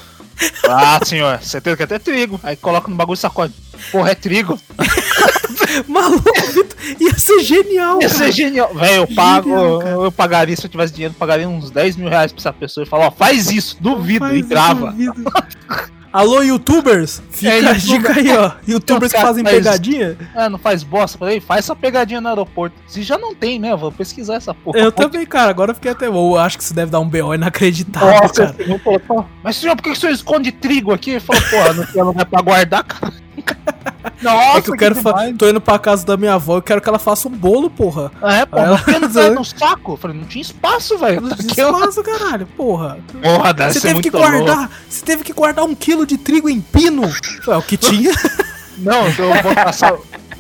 Ah, senhor, certeza que é até trigo. Aí coloca no bagulho e sacode. Porra, é trigo. Maluco, Vitor, ia ser genial, Ia ser genial. Velho, eu pago, Genial, cara. eu pagaria, se eu tivesse dinheiro, eu pagaria uns 10 mil reais pra essa pessoa e falar, ó, faz isso, duvido, Faz e grava. duvido. Alô, youtubers? Fica É, a dica aí, ó. Youtubers que fazem faz- pegadinha. Ah, não faz bosta. Falei, faz essa pegadinha no aeroporto. Se já não tem, né? Vou pesquisar essa porra. Eu também, cara. Agora eu fiquei até. Eu acho que isso deve dar um BO inacreditável, Nossa, cara. Mas senhor, por que que o senhor esconde trigo aqui? Ele falou, porra, não tem lugar pra guardar, cara. Nossa, É que eu quero. fa- demais. Tô indo pra casa da minha avó, eu quero que ela faça um bolo, porra. É, não tem ela- lugar no saco. Eu falei, não tinha espaço, velho. Não Tá aqui, Espaço, caralho, porra. Porra, deve Você teve que guardar. Você teve que guardar um quilo de trigo em pino. É o que tinha. louco. Não, eu vou passar.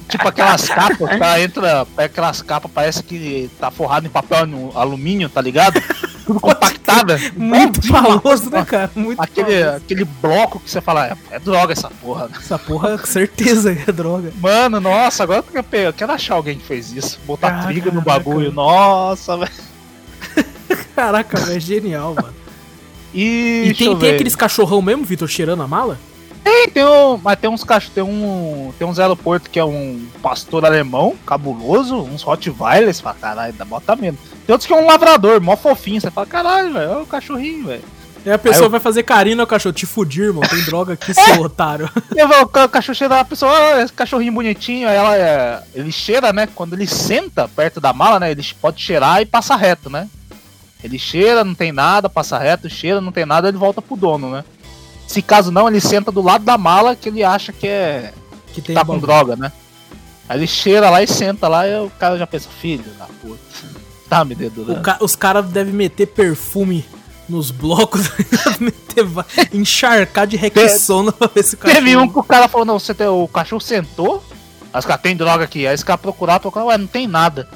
tipo aquelas capas, o cara entra, pega aquelas capas, parece que tá forrado em papel alumínio, tá ligado? Tudo compactada. Muito paloso, né, cara? Muito Aquele, paloso. aquele bloco que você fala, é, é droga essa porra. né? Essa porra, com certeza é droga. Mano, nossa, agora eu quero, eu quero achar alguém que fez isso. Botar Ah, trigo no caraca. bagulho. Nossa, velho. Caraca, velho, é genial, mano. E, E tem, tem aqueles cachorrão mesmo, Vitor, cheirando a mala? Tem, tem um, mas tem uns cachorros, tem um, tem uns aeroportos que é um pastor alemão, cabuloso, uns Rottweilers, fala, caralho, dá bota menos. Tem outros que é um lavrador, mó fofinho, você fala, caralho, velho, é o cachorrinho, velho. E a pessoa eu- vai fazer carinho no cachorro. Te fudir, irmão. Tem droga aqui, seu otário. E eu vou- o ca- cachorro cheira, a pessoa, ah, esse cachorrinho bonitinho, aí ela é, ele cheira, né, quando ele senta perto da mala, né, ele pode cheirar e passa reto, né. Ele cheira, não tem nada, passa reto, cheira, não tem nada, ele volta pro dono, né. Se caso não, ele senta do lado da mala que ele acha que é Que tem tá com droga, né? Aí ele cheira lá e senta lá e o cara já pensa, filho da puta, tá me dedurando. ca- Os caras devem meter perfume nos blocos, meter encharcar de Rexona pra ver se o cachorro... Teve um que o cara falou, não, você tem, o cachorro sentou, aí os caras, tem droga aqui, aí esse cara procurar, procurar, ué, não tem nada.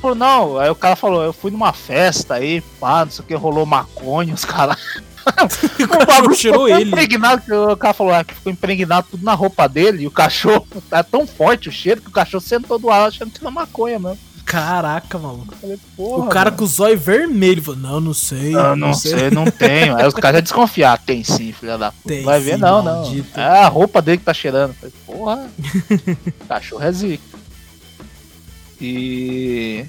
Falou, não, aí o cara falou, eu fui numa festa aí, pá, não sei o que, rolou maconha, os caras... o ficou tão ele. Impregnado, o cara falou ah, que ficou impregnado tudo na roupa dele, e o cachorro tá tão forte o cheiro que o cachorro sentou do lado achando que era maconha mesmo. Caraca, maluco. O cara mano. com o zóio vermelho falou, não, não sei. Eu não sei, não tenho. Aí os caras já desconfiaram. Tem sim, filha da puta. Tem Vai ver, sim, não, maldito. não. É a roupa dele que tá cheirando. Falei, porra. cachorro é zica. E.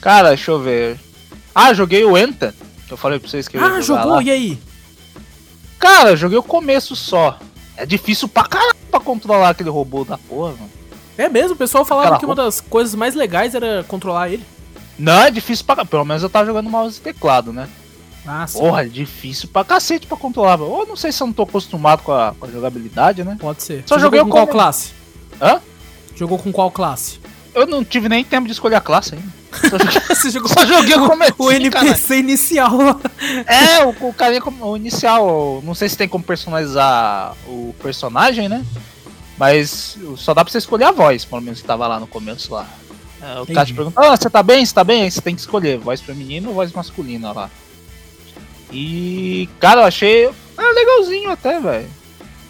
Cara, deixa eu ver. Ah, joguei o Enta. Eu falei pra vocês que eu Ah, jogou, lá. e aí? Cara, eu joguei o começo só. É difícil pra caralho pra controlar aquele robô da porra, mano. É mesmo, o pessoal falava Aquela que uma das coisas mais legais era controlar ele. Não, é difícil pra Pelo menos eu tava jogando mouse e teclado, né? Ah, sim. Porra, é difícil pra cacete pra controlar. Ou não sei se eu não tô acostumado com a, com a jogabilidade, né? Pode ser. Só Você joguei jogou com qual classe? Hã? Jogou com qual classe? Eu não tive nem tempo de escolher a classe ainda. Só joguei, Você jogou só joguei o começo. o NPC inicial lá. É, o, o carinha o inicial. Não sei se tem como personalizar o personagem, né? Mas só dá pra você escolher a voz, pelo menos que tava lá no começo lá. É, o cara te pergunta, ah, você tá bem? Você tá bem? Aí você tem que escolher voz feminina ou voz masculina lá. E, cara, eu achei ah, legalzinho até, velho.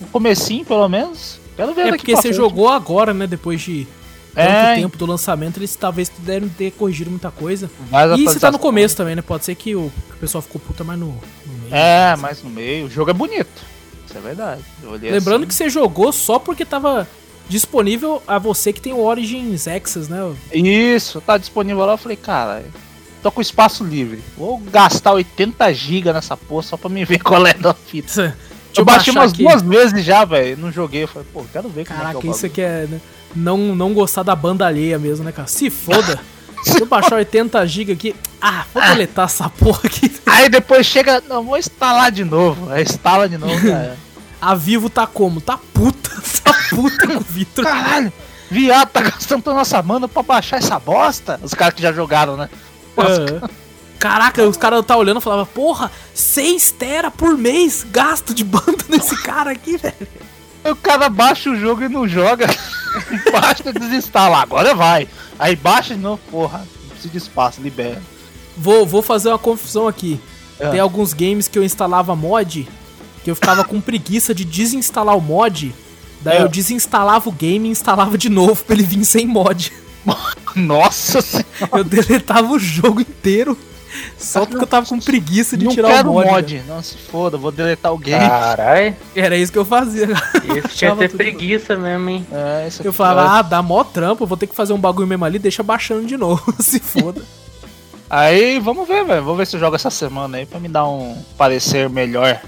No comecinho, pelo menos. Quero ver É porque você frente. jogou agora, né? Depois de É, tempo do lançamento, eles talvez devem ter corrigido muita coisa. várias E você tá no começo também, né? Pode ser que o, que o pessoal ficou puta mais no, no meio. É, mas no meio. O jogo é bonito. Isso é verdade. Olhei Lembrando assim. que você jogou só porque tava disponível a você que tem o Origins Access, né? Isso, tá disponível lá. Eu falei, cara, tô com espaço livre. Vou gastar 80 GB nessa porra só pra me ver qual é da fita. Eu baixei umas aqui. duas vezes já, velho. Não joguei. Eu falei, pô, quero ver como Caraca, é que é o isso aqui é né, não, não gostar da banda alheia mesmo, né, cara? Se foda. Se eu baixar 80 GB aqui, ah, vou deletar essa porra aqui. Aí depois chega, não, vou instalar de novo. Aí instala de novo, cara. A Vivo tá como? Tá puta, tá puta com o Vitor. Caralho, viado, tá gastando toda nossa mana pra baixar essa bosta? Os caras que já jogaram, né? É. Caraca, os caras tá olhando e falavam, porra, 6 tera por mês gasto de banda nesse cara aqui, velho. O cara baixa o jogo e não joga. baixa e desinstala. Agora vai. Aí baixa de novo, porra. Não precisa de espaço, libera. Vou, vou fazer uma confusão aqui. É. Tem alguns games que eu instalava mod, que eu ficava com preguiça de desinstalar o mod. Daí É. eu desinstalava o game e instalava de novo pra ele vir sem mod. Nossa senhora. Eu deletava o jogo inteiro só porque eu tava com preguiça de não tirar quero o mod. mod. velho. Não se foda, vou deletar o game. Caralho, Era isso que eu fazia. isso tinha Tava ter tudo- preguiça mesmo, hein? É, isso Eu aqui- falava, ah, dá mó trampo, eu vou ter que fazer um bagulho mesmo ali, deixa baixando de novo. Se foda. Aí vamos ver, velho. Vou ver se eu jogo essa semana aí pra me dar um parecer melhor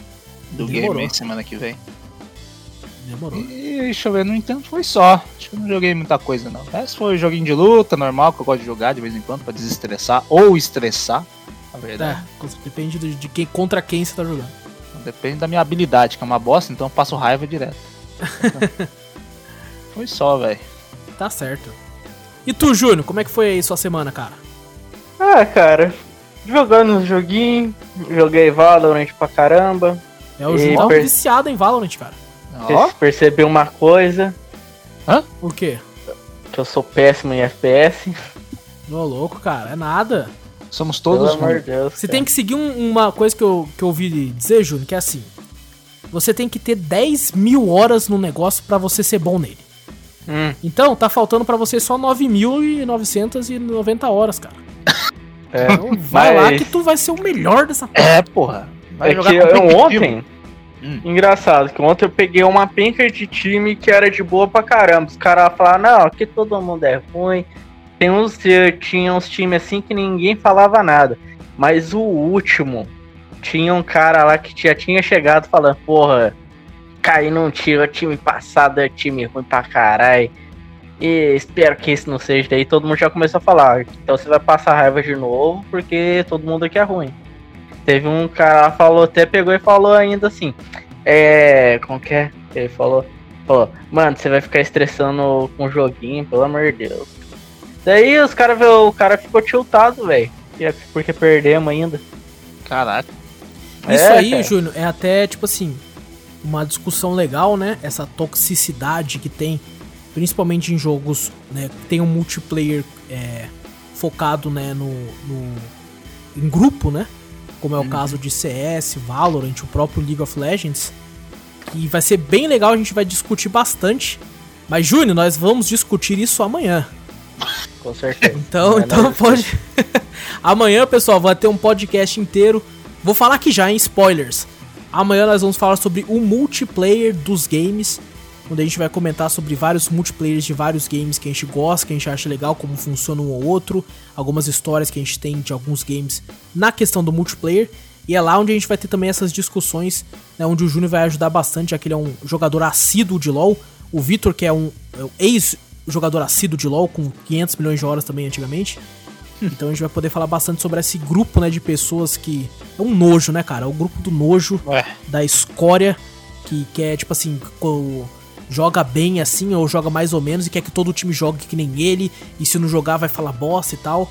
do Demorou. game aí semana que vem. Demorou. E deixa eu ver, no entanto foi só. Acho que eu não joguei muita coisa não. Esse foi joguinho de luta normal que eu gosto de jogar de vez em quando pra desestressar ou estressar. Na verdade. É, depende de, quem, contra quem você tá jogando. Depende da minha habilidade, que é uma bosta, então eu passo raiva direto. foi só, velho. Tá certo. E tu, Júnior, como é que foi aí sua semana, cara? Ah, cara, jogando os joguinhos, joguei Valorant pra caramba. É o Júnior tá per- viciado em Valorant, cara. Ó, Percebi uma coisa, O quê? que eu sou péssimo em FPS. Ô, louco, cara, é nada. Somos Pelo todos amor de ruins. Deus. Você cara. tem que seguir um- uma coisa que eu, que eu ouvi dizer, Júnior, que é assim. Você tem que ter 10 mil horas no negócio pra você ser bom nele. Hum, Então, tá faltando pra você só 9.990 horas, cara. é. Então, vai lá Mas- que tu vai ser o melhor dessa porra. É, porra. Vai É jogar que eu, competitivo. ontem. Hum. Engraçado, que ontem eu peguei uma penca de time que era de boa pra caramba. Os caras falaram, não, aqui todo mundo é ruim. Tem uns, eh, tinha uns times assim que ninguém falava nada. Mas o último, tinha um cara lá que já tinha chegado falando, porra, cair num tiro, time passado é time ruim pra caralho. E espero que esse não seja. Daí todo mundo já começou a falar. Então você vai passar raiva de novo, porque todo mundo aqui é ruim. Teve um cara falou, até pegou e falou ainda assim. É. Como que é? Ele falou. Falou, mano, você vai ficar estressando com o joguinho, pelo amor de Deus. Daí os cara, o cara ficou tiltado, velho. Porque perdemos ainda. Caraca. Isso É, aí, cara. Júnior, é até, tipo assim, uma discussão legal, né? Essa toxicidade que tem, principalmente em jogos né, que tem um multiplayer é, focado né, no, no- em grupo, né? Como é o caso de CS, Valorant, o próprio League of Legends. Que vai ser bem legal, a gente vai discutir bastante. Mas, Júnior, nós vamos discutir isso amanhã. Com certeza. Então, É, então pode. Amanhã, pessoal, vai ter um podcast inteiro. Vou falar aqui já, em spoilers. Amanhã nós vamos falar sobre o multiplayer dos games. Onde a gente vai comentar sobre vários multiplayers de vários games que a gente gosta, que a gente acha legal, como funciona um ou outro. Algumas histórias que a gente tem de alguns games na questão do multiplayer. E é lá onde a gente vai ter também essas discussões, né, onde o Júnior vai ajudar bastante, já que ele é um jogador assíduo de LoL. O Vitor, que é um é um ex-jogador assíduo de LoL, com 500 milhões de horas também antigamente. Então a gente vai poder falar bastante sobre esse grupo, né, de pessoas que... É um nojo, né, cara? É o grupo do nojo, Ué. da escória, que quer, tipo assim, joga bem assim, ou joga mais ou menos, e quer que todo o time jogue que nem ele, e se não jogar vai falar bosta e tal.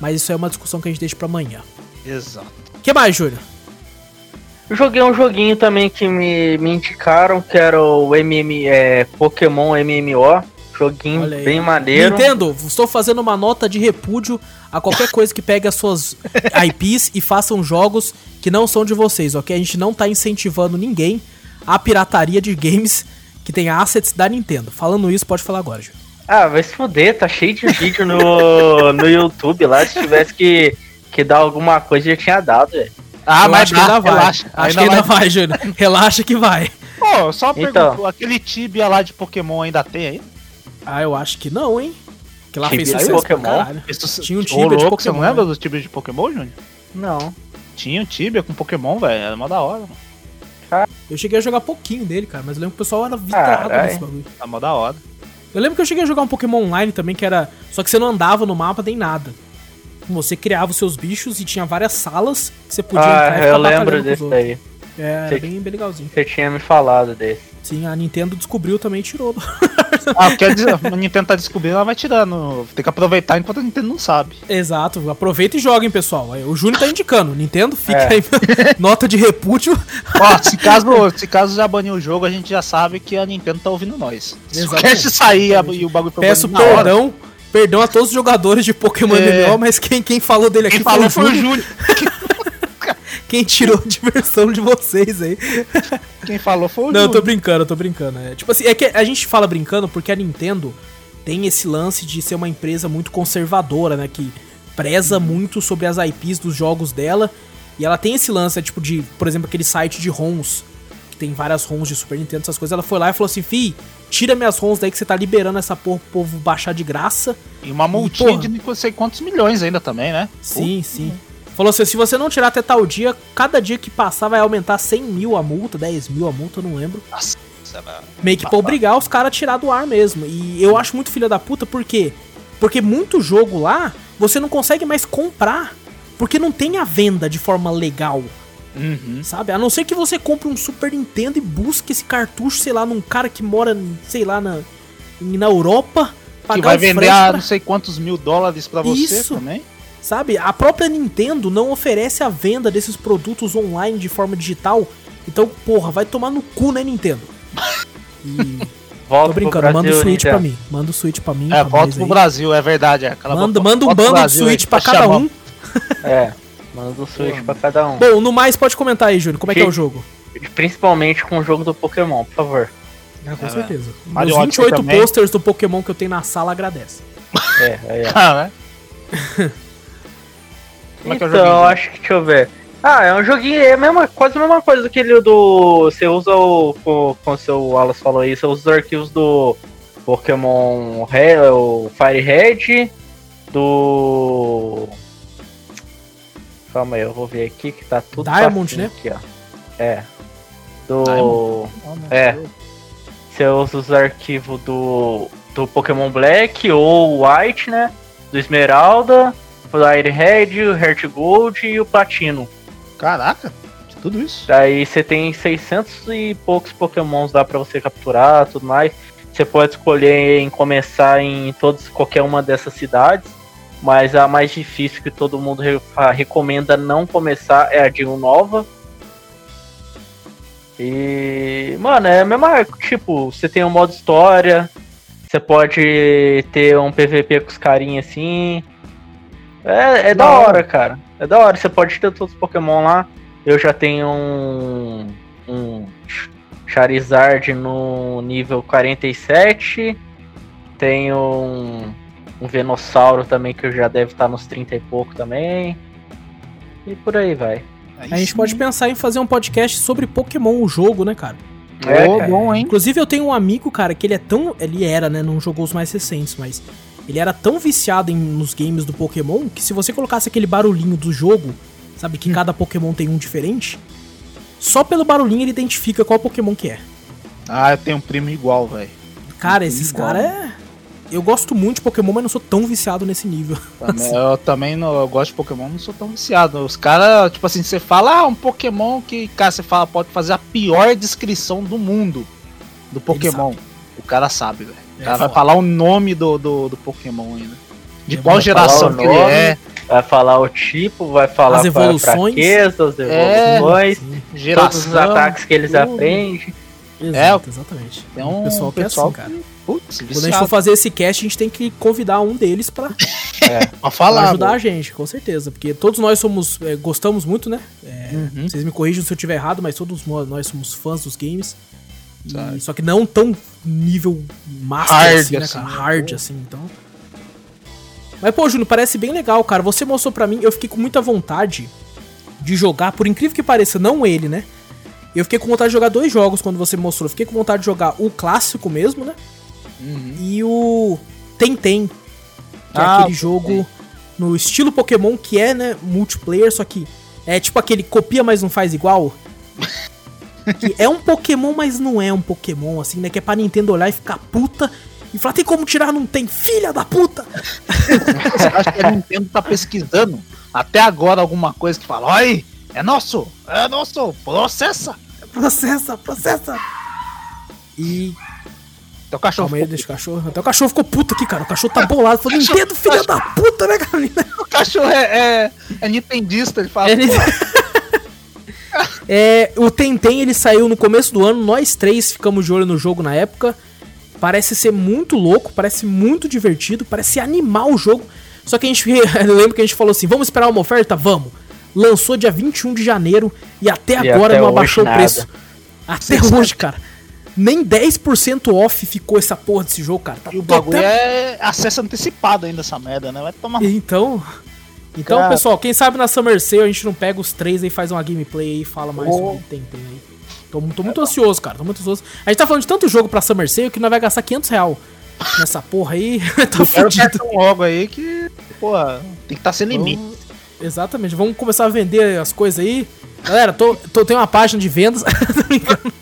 Mas isso é uma discussão que a gente deixa pra amanhã. Exato. O que mais, Júlio? Eu joguei um joguinho também que me, me indicaram, que era o MM, é, Pokémon MMO. Joguinho bem maneiro. Nintendo, estou fazendo uma nota de repúdio a qualquer coisa que pegue as suas IPs e façam jogos que não são de vocês, ok? A gente não tá incentivando ninguém à pirataria de games que tem assets da Nintendo. Falando isso, pode falar agora, Júlio. Ah, vai se fuder, tá cheio de vídeo no, no YouTube lá. Se tivesse que, que dar alguma coisa, já tinha dado, velho. Ah, Eu mas acho que ainda vai. relaxa. Acho que ainda vai, Júnior. Relaxa que vai. Pô, só Então. pergunto, aquele Tibia lá de Pokémon ainda tem aí? Ah, eu acho que não, hein? Que lá fez Tibia de sucesso pra Pokémon? caralho. Tinha um Tibia de louco, Você não Pokémon, lembra né? do Tibia de Pokémon, Júnior? Não. Tinha um Tibia com Pokémon, velho. Era mó da hora, mano. Eu cheguei a jogar pouquinho dele, cara, mas eu lembro que o pessoal era vidrado Caralho. nesse bagulho. Era mó da hora. Eu lembro que eu cheguei a jogar um Pokémon online também, que era. Só que você não andava no mapa nem nada. Você criava os seus bichos e tinha várias salas que você podia entrar e Ah, ficar eu lembro desse daí. É, era bem, bem legalzinho. Você tinha me falado desse. Sim, a Nintendo descobriu também e tirou. Ah, quer dizer, a Nintendo tá descobrindo, ela vai tirando. Tem que aproveitar enquanto a Nintendo não sabe. Exato, aproveita e joga, hein, pessoal. Aí, O Júnior tá indicando. Nintendo, fica É. aí. Nota de repúdio. Ó, se caso, se caso já banir o jogo, a gente já sabe que a Nintendo tá ouvindo nós. Se o sair e o bagulho for Peço perdão. Perdão a todos os jogadores de Pokémon É. MMO, mas quem, quem falou dele aqui Quem falou foi foi o o Júnior. Quem tirou a diversão de vocês aí. Quem falou foi o Não, eu tô brincando, eu tô brincando. É, tipo assim, é que a gente fala brincando porque a Nintendo tem esse lance de ser uma empresa muito conservadora, né? Que preza muito sobre as IPs dos jogos dela. E ela tem esse lance, é, tipo, de, por exemplo, aquele site de ROMs, que tem várias ROMs de Super Nintendo, essas coisas. Ela foi lá e falou assim: Fi, tira minhas ROMs daí que você tá liberando essa porra pro povo baixar de graça. E uma multinha porra. de não sei quantos milhões ainda também, né? Sim, sim. Falou assim: se você não tirar até tal dia, cada dia que passar vai aumentar 100 mil a multa, 10 mil a multa, eu não lembro. Nossa, Meio que pra obrigar os caras a tirar do ar mesmo. E eu acho muito filha da puta, por quê? Porque muito jogo lá, você não consegue mais comprar. Porque não tem a venda de forma legal, Uhum. sabe? A não ser que você compre um Super Nintendo e busque esse cartucho, sei lá, num cara que mora, sei lá, na, na Europa. Que vai vender a pra- não sei quantos mil dólares pra você Isso. também. Sabe? A própria Nintendo não oferece a venda desses produtos online de forma digital. Então, porra, vai tomar no cu, né, Nintendo? E Volta Tô brincando, manda o Switch Nintendo. pra mim. Manda o Switch pra mim. É, pra volta pro aí. Brasil, é verdade. É. Manda, manda um bando de Brasil aí, Switch pra cada um. É, manda o Switch pra cada um. Bom, no mais, pode comentar aí, Júnior. Como é que é Que- o jogo? Principalmente com o jogo do Pokémon, por favor. Ah, com É, certeza. Os Mario Odyssey 28 também. posters do Pokémon que eu tenho na sala agradece. É, aí, ó. Ah, né? Como é que é o Então, joguinho? acho que, deixa eu ver. Ah, é um joguinho, é a mesma, quase a mesma coisa que ele do. Você usa o. co- Como o seu Wallace falou aí, você usa os arquivos do Pokémon o Fire Red, do. Calma aí, eu vou ver aqui que tá tudo. Diamond, né? Aqui, ó. É. Do. Diamond. É. Você usa os arquivos do, do Pokémon Black ou White, né? Do Esmeralda, Red, o Heart Gold e o Platino. Caraca, tudo isso. Daí você tem 600 e poucos Pokémons lá pra você capturar, tudo mais. Você pode escolher em começar em todos, qualquer uma dessas cidades, mas a mais difícil que todo mundo re- recomenda não começar é a de Nova. E, mano, é a mesma, tipo, você tem um modo história, você pode ter um PVP com os carinhas assim. É, é da Da hora. hora, cara. É da hora, você pode ter todos os Pokémon lá. Eu já tenho um, um Charizard no nível 47. Tenho um, um Venossauro também que eu já deve estar nos 30 e pouco também. E por aí vai. A gente pode pensar em fazer um podcast sobre Pokémon, o jogo, né, cara? É, cara. bom, hein? Inclusive, eu tenho um amigo, cara, que ele é tão. Ele era, né? Não jogou os mais recentes, mas. Ele era tão viciado em- nos games do Pokémon que se você colocasse aquele barulhinho do jogo, sabe, que cada Pokémon tem um diferente, só pelo barulhinho ele identifica qual Pokémon que é. Ah, eu tenho um primo igual, velho. Cara, esses caras é. Eu gosto muito de Pokémon, mas não sou tão viciado nesse nível. Também- Eu também não, eu gosto de Pokémon, não sou tão viciado. Os caras, tipo assim, você fala, ah, um Pokémon que, cara, você fala, pode fazer a pior descrição do mundo do Pokémon. O cara sabe, velho. É cara vai foda. falar o nome do, do, do Pokémon ainda. De É qual bom geração que ele é, Vai falar o tipo, vai falar As é evoluções. fraqueza, as É. evoluções, Sim, geração. todos os ataques que eles tudo. aprendem. exato, exatamente. Tem um o pessoal que é pessoal assim, cara. Putz, Quando a gente for fazer esse cast, a gente tem que convidar um deles pra pra Pra falar. ajudar a gente, com certeza. Porque todos nós somos. é, gostamos muito, né? É, Uhum. Vocês me corrijam se eu estiver errado, mas todos nós somos fãs dos games. E- só que não tão nível master Hard, assim, né, assim, cara? né? Hard, Pô. assim, então. Mas, pô, Júnior, parece bem legal, cara. Você mostrou pra mim, eu fiquei com muita vontade de jogar, por incrível que pareça, não ele, né? Eu fiquei com vontade de jogar dois jogos quando você mostrou. Eu fiquei com vontade de jogar o clássico mesmo, né? Uhum. e o Tentem, que é Ah, aquele o jogo no estilo Pokémon que é, né, multiplayer, só que é tipo aquele copia, mas não faz igual. que é um Pokémon, mas não é um Pokémon, assim, né, que é pra Nintendo olhar e ficar puta e falar, tem como tirar, não tem, filha da puta! Você acha que a Nintendo tá pesquisando até agora alguma coisa que fala, oi, é nosso, é nosso, processa. Processa, processa! E Teu cachorro calma aí, deixa o cachorro. Até o cachorro ficou puto aqui, cara. O cachorro tá bolado. Falou, Nintendo, filha da puta, né, Carolina? O cachorro é, é, é nintendista, ele fala. Ele- É, o Tentem ele saiu no começo do ano, nós três ficamos de olho no jogo na época. Parece ser muito louco, parece muito divertido, parece animal o jogo. Só que a gente eu lembro que a gente falou assim: vamos esperar uma oferta? Vamos. Lançou dia 21 de janeiro e até E agora até não abaixou o nada. preço. Até hoje, cara. Nem 10% off ficou essa porra desse jogo, cara. Tá E o bagulho até- é acesso antecipado ainda, essa merda, né? Vai tomar. Então. Então, Cara. pessoal, quem sabe na Summer Sale a gente não pega os três aí, faz uma gameplay e fala mais Oh. sobre Tentem aí. Tô, tô muito ansioso, cara. Tô muito ansioso. A gente tá falando de tanto jogo pra Summer Sale que nós vai gastar 500 real nessa porra aí. tá fudido. cartão logo aí que, pô, tem que estar sem limite. Vamos- Exatamente. Vamos começar a vender as coisas aí. Galera, tô, tô, tem uma página de vendas. Tô brincando.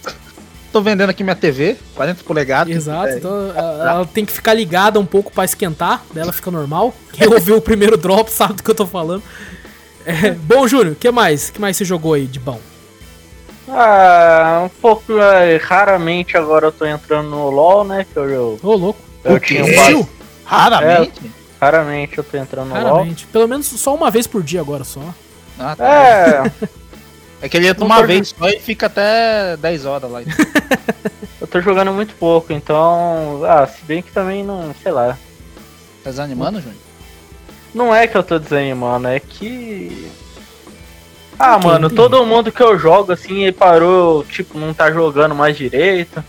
Tô vendendo aqui minha TV, 40 polegadas. Exato. É, Então ela, ela tem que ficar ligada um pouco pra esquentar. Daí ela fica normal. Quem ouviu o primeiro drop sabe do que eu tô falando. É, bom, Júnior, o que mais? O que mais você jogou aí de bom? Ah, um pouco. é, raramente agora eu tô entrando no LoL, né? Que eu, eu, Ô, louco. eu O quê? tinha um Sério? base- Raramente. Raramente eu tô entrando no LoL. Raramente. Pelo menos só uma vez por dia agora só. Ah, tá. É. É que ele entra uma vez só e fica até 10 horas lá. Eu tô jogando muito pouco, então. Ah, se bem que também não. Sei lá. Tá desanimando, Júnior? Não é que eu tô desanimando, é que. Ah, mano, todo mundo que eu jogo assim, ele parou, tipo, não tá jogando mais direito.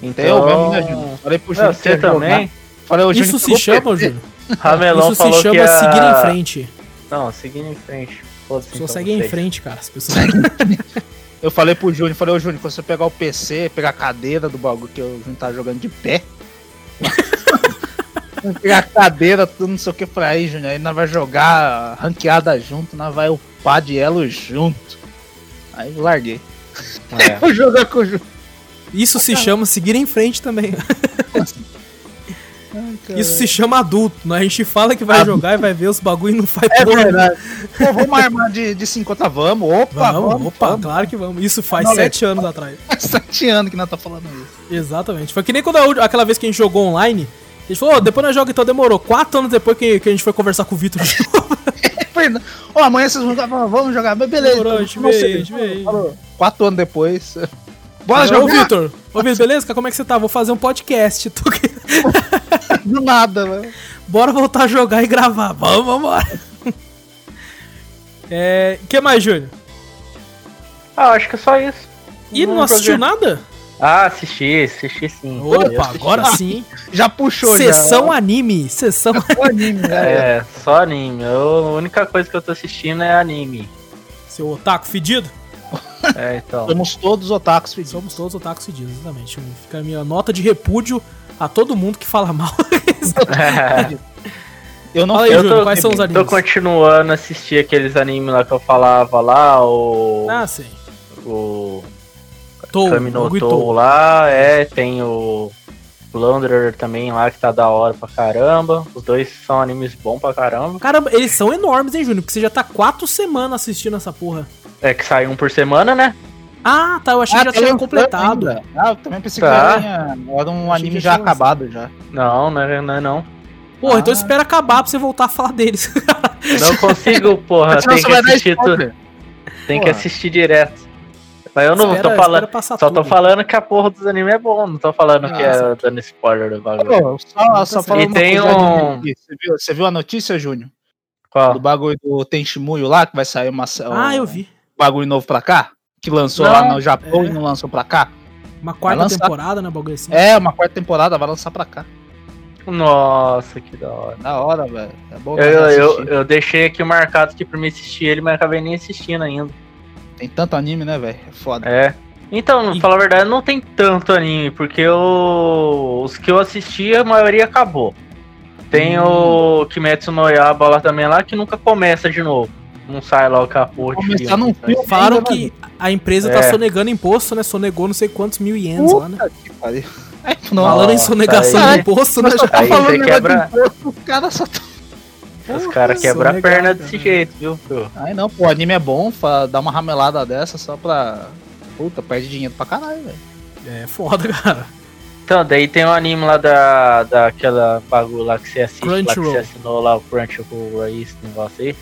Então. Eu mesmo, né, Júnior? Falei pro Júnior. você jogar. também. Falei, o Júnior Isso se chama. Júnior? Ramelão Isso se falou chama a... seguir em frente. Não, seguindo em frente. Foda-se, As pessoas então, seguem em frente, cara. As pessoas... Eu falei pro Júnior, falei, ô Júnior, quando você pegar o PC, pegar a cadeira do bagulho que o Júnior tá jogando de pé. pegar a cadeira, tudo, não sei o que, pra aí, Júnior. Aí nós vai jogar ranqueada junto, nós vai upar de elo junto. Aí eu larguei. É. Vou jogar com o Júnior. Isso se chama seguir em frente também. Isso se chama adulto. né? A gente fala que vai jogar e vai ver os bagulho e não faz É porra verdade. Pô, vamos armar de, de 50, vamos. Opa, Vamos, vamos. opa, vamos. claro que vamos. Isso faz Não, sete anos atrás. Faz sete anos que nós tá falando isso. Exatamente. Foi que nem quando a aquela vez que a gente jogou online. A gente falou, "Ô, depois nós jogamos, então demorou. Quatro anos depois que, que a gente foi conversar com o Vitor. de novo. Ó, amanhã vocês vão jogar, vamos jogar. Beleza. Demorou, então, a gente vê. Falou. Quatro anos depois. Bora Ô, jogar Vitor. Ô, Vitor, beleza? Como é que você tá? Vou fazer um podcast. Tô do nada, velho. Bora voltar a jogar e gravar. Vamos, vambora. É. que mais, Júnior? Ah, acho que é só isso. Ih, não assistiu joguei. nada? Ah, assisti, assisti sim. Opa, assisti. agora sim. Já puxou, Sessão já. anime. Sessão. O anime, né? É, só anime. Eu- a única coisa que eu tô assistindo é anime. Seu otaku fedido? É, então. Somos todos otakus pedidos. Somos todos otakus fedidos, exatamente. Fica a minha nota de repúdio a todo mundo que fala mal. Eu não Júnior, tô- quais são os Tô animes? continuando a assistir aqueles animes lá que eu falava lá, o. Ah, sei. o Tô, Kami no bagulho Tou Tou. lá, é, tem o Plunderer também lá que tá da hora pra caramba. Os dois são animes bons pra caramba. Caramba, eles são enormes, hein, Júnior? Porque você já tá quatro semanas assistindo essa porra. É que sai um por semana, né? Ah, tá. Eu achei que já tinha completado. ainda. Ah, eu também pensei Tá. que era, era um anime já acabado já. Não, não é não. É não. Porra, então Ah. espera acabar pra você voltar a falar deles. Não consigo, porra. Tem que assistir tudo. Tem que assistir direto. Mas eu não Espera- tô falando. Só tô tudo. falando que a porra dos animes é bom, não tô falando que Ah, é certo. dando spoiler do bagulho. Pô, só, só E falando uma tem um-. Você viu, você viu a notícia, Júnior? Qual? Do bagulho do Tenshimuyo lá, que vai sair uma, Ah, um eu vi. bagulho novo pra cá? Que lançou Não, lá no Japão é. e não lançou pra cá? Uma quarta temporada, né? Bagulho assim. É, uma quarta temporada, vai lançar pra cá. Nossa, que da hora. Da hora, velho. É bom Eu, eu, eu deixei aqui marcado aqui pra me assistir ele, mas acabei nem assistindo ainda. Tem tanto anime, né, velho? É foda. É. Então, pra E- falar a verdade, não tem tanto anime, porque eu, os que eu assisti, a maioria acabou. Tem o Kimetsu no Yaba lá também lá, que nunca começa de novo. Não sai lá o capô de filme, num filme Falaram que a empresa É. tá sonegando imposto, né? Sonegou não sei quantos mil ienes lá, né? Puta que pariu. É, não, Falando em sonegação aí- de imposto, né? Já- tá Aí falando quebra- de imposto, Os caras só tão... Os Porra, caras quebram a perna desse jeito, viu? Ai não, pô, o anime é bom, dá uma ramelada dessa só pra. Puta, perde dinheiro pra caralho, velho. É foda, cara. Então, daí tem um anime lá da, daquela bagulho lá que você assiste, lá que você assinou lá o Crunchyroll aí, esse negócio aí.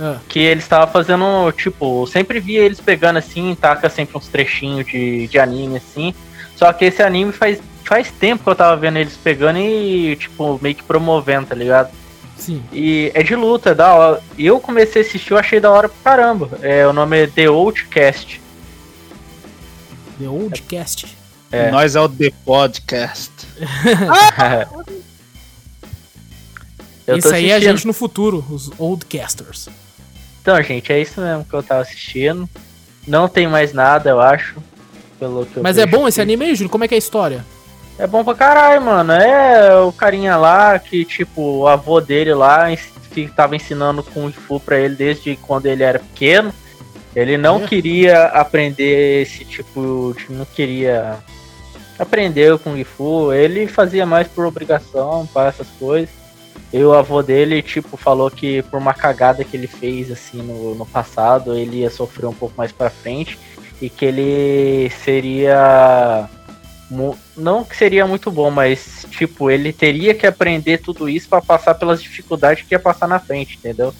Ah, Que eles estavam fazendo, tipo, eu sempre via eles pegando assim, taca sempre uns trechinhos de, de anime assim. Só que esse anime faz, faz tempo que eu tava vendo eles pegando e, tipo, meio que promovendo, tá ligado? sim. E é de luta, é da hora. E eu comecei a assistir, eu achei da hora pra caramba. É, o nome é The Outcast. The Old Cast. É. Nós é o The Podcast. eu Isso aí é a gente no futuro, os Old Casters. Então, gente, é isso mesmo que eu tava assistindo. Não tem mais nada, eu acho. Pelo que Mas é bom esse aqui. anime aí, Júlio? Como é que é a história? É bom pra caralho, mano. É o carinha lá que, tipo, o avô dele lá que tava ensinando Kung Fu pra ele desde quando ele era pequeno. Ele não É. queria aprender esse tipo de. Não queria aprender o Kung Fu. Ele fazia mais por obrigação, para essas coisas. E o avô dele, tipo, falou que por uma cagada que ele fez, assim, no, no passado, ele ia sofrer um pouco mais pra frente. E que ele seria não que seria muito bom, mas tipo, ele teria que aprender tudo isso pra passar pelas dificuldades que ia passar na frente, entendeu?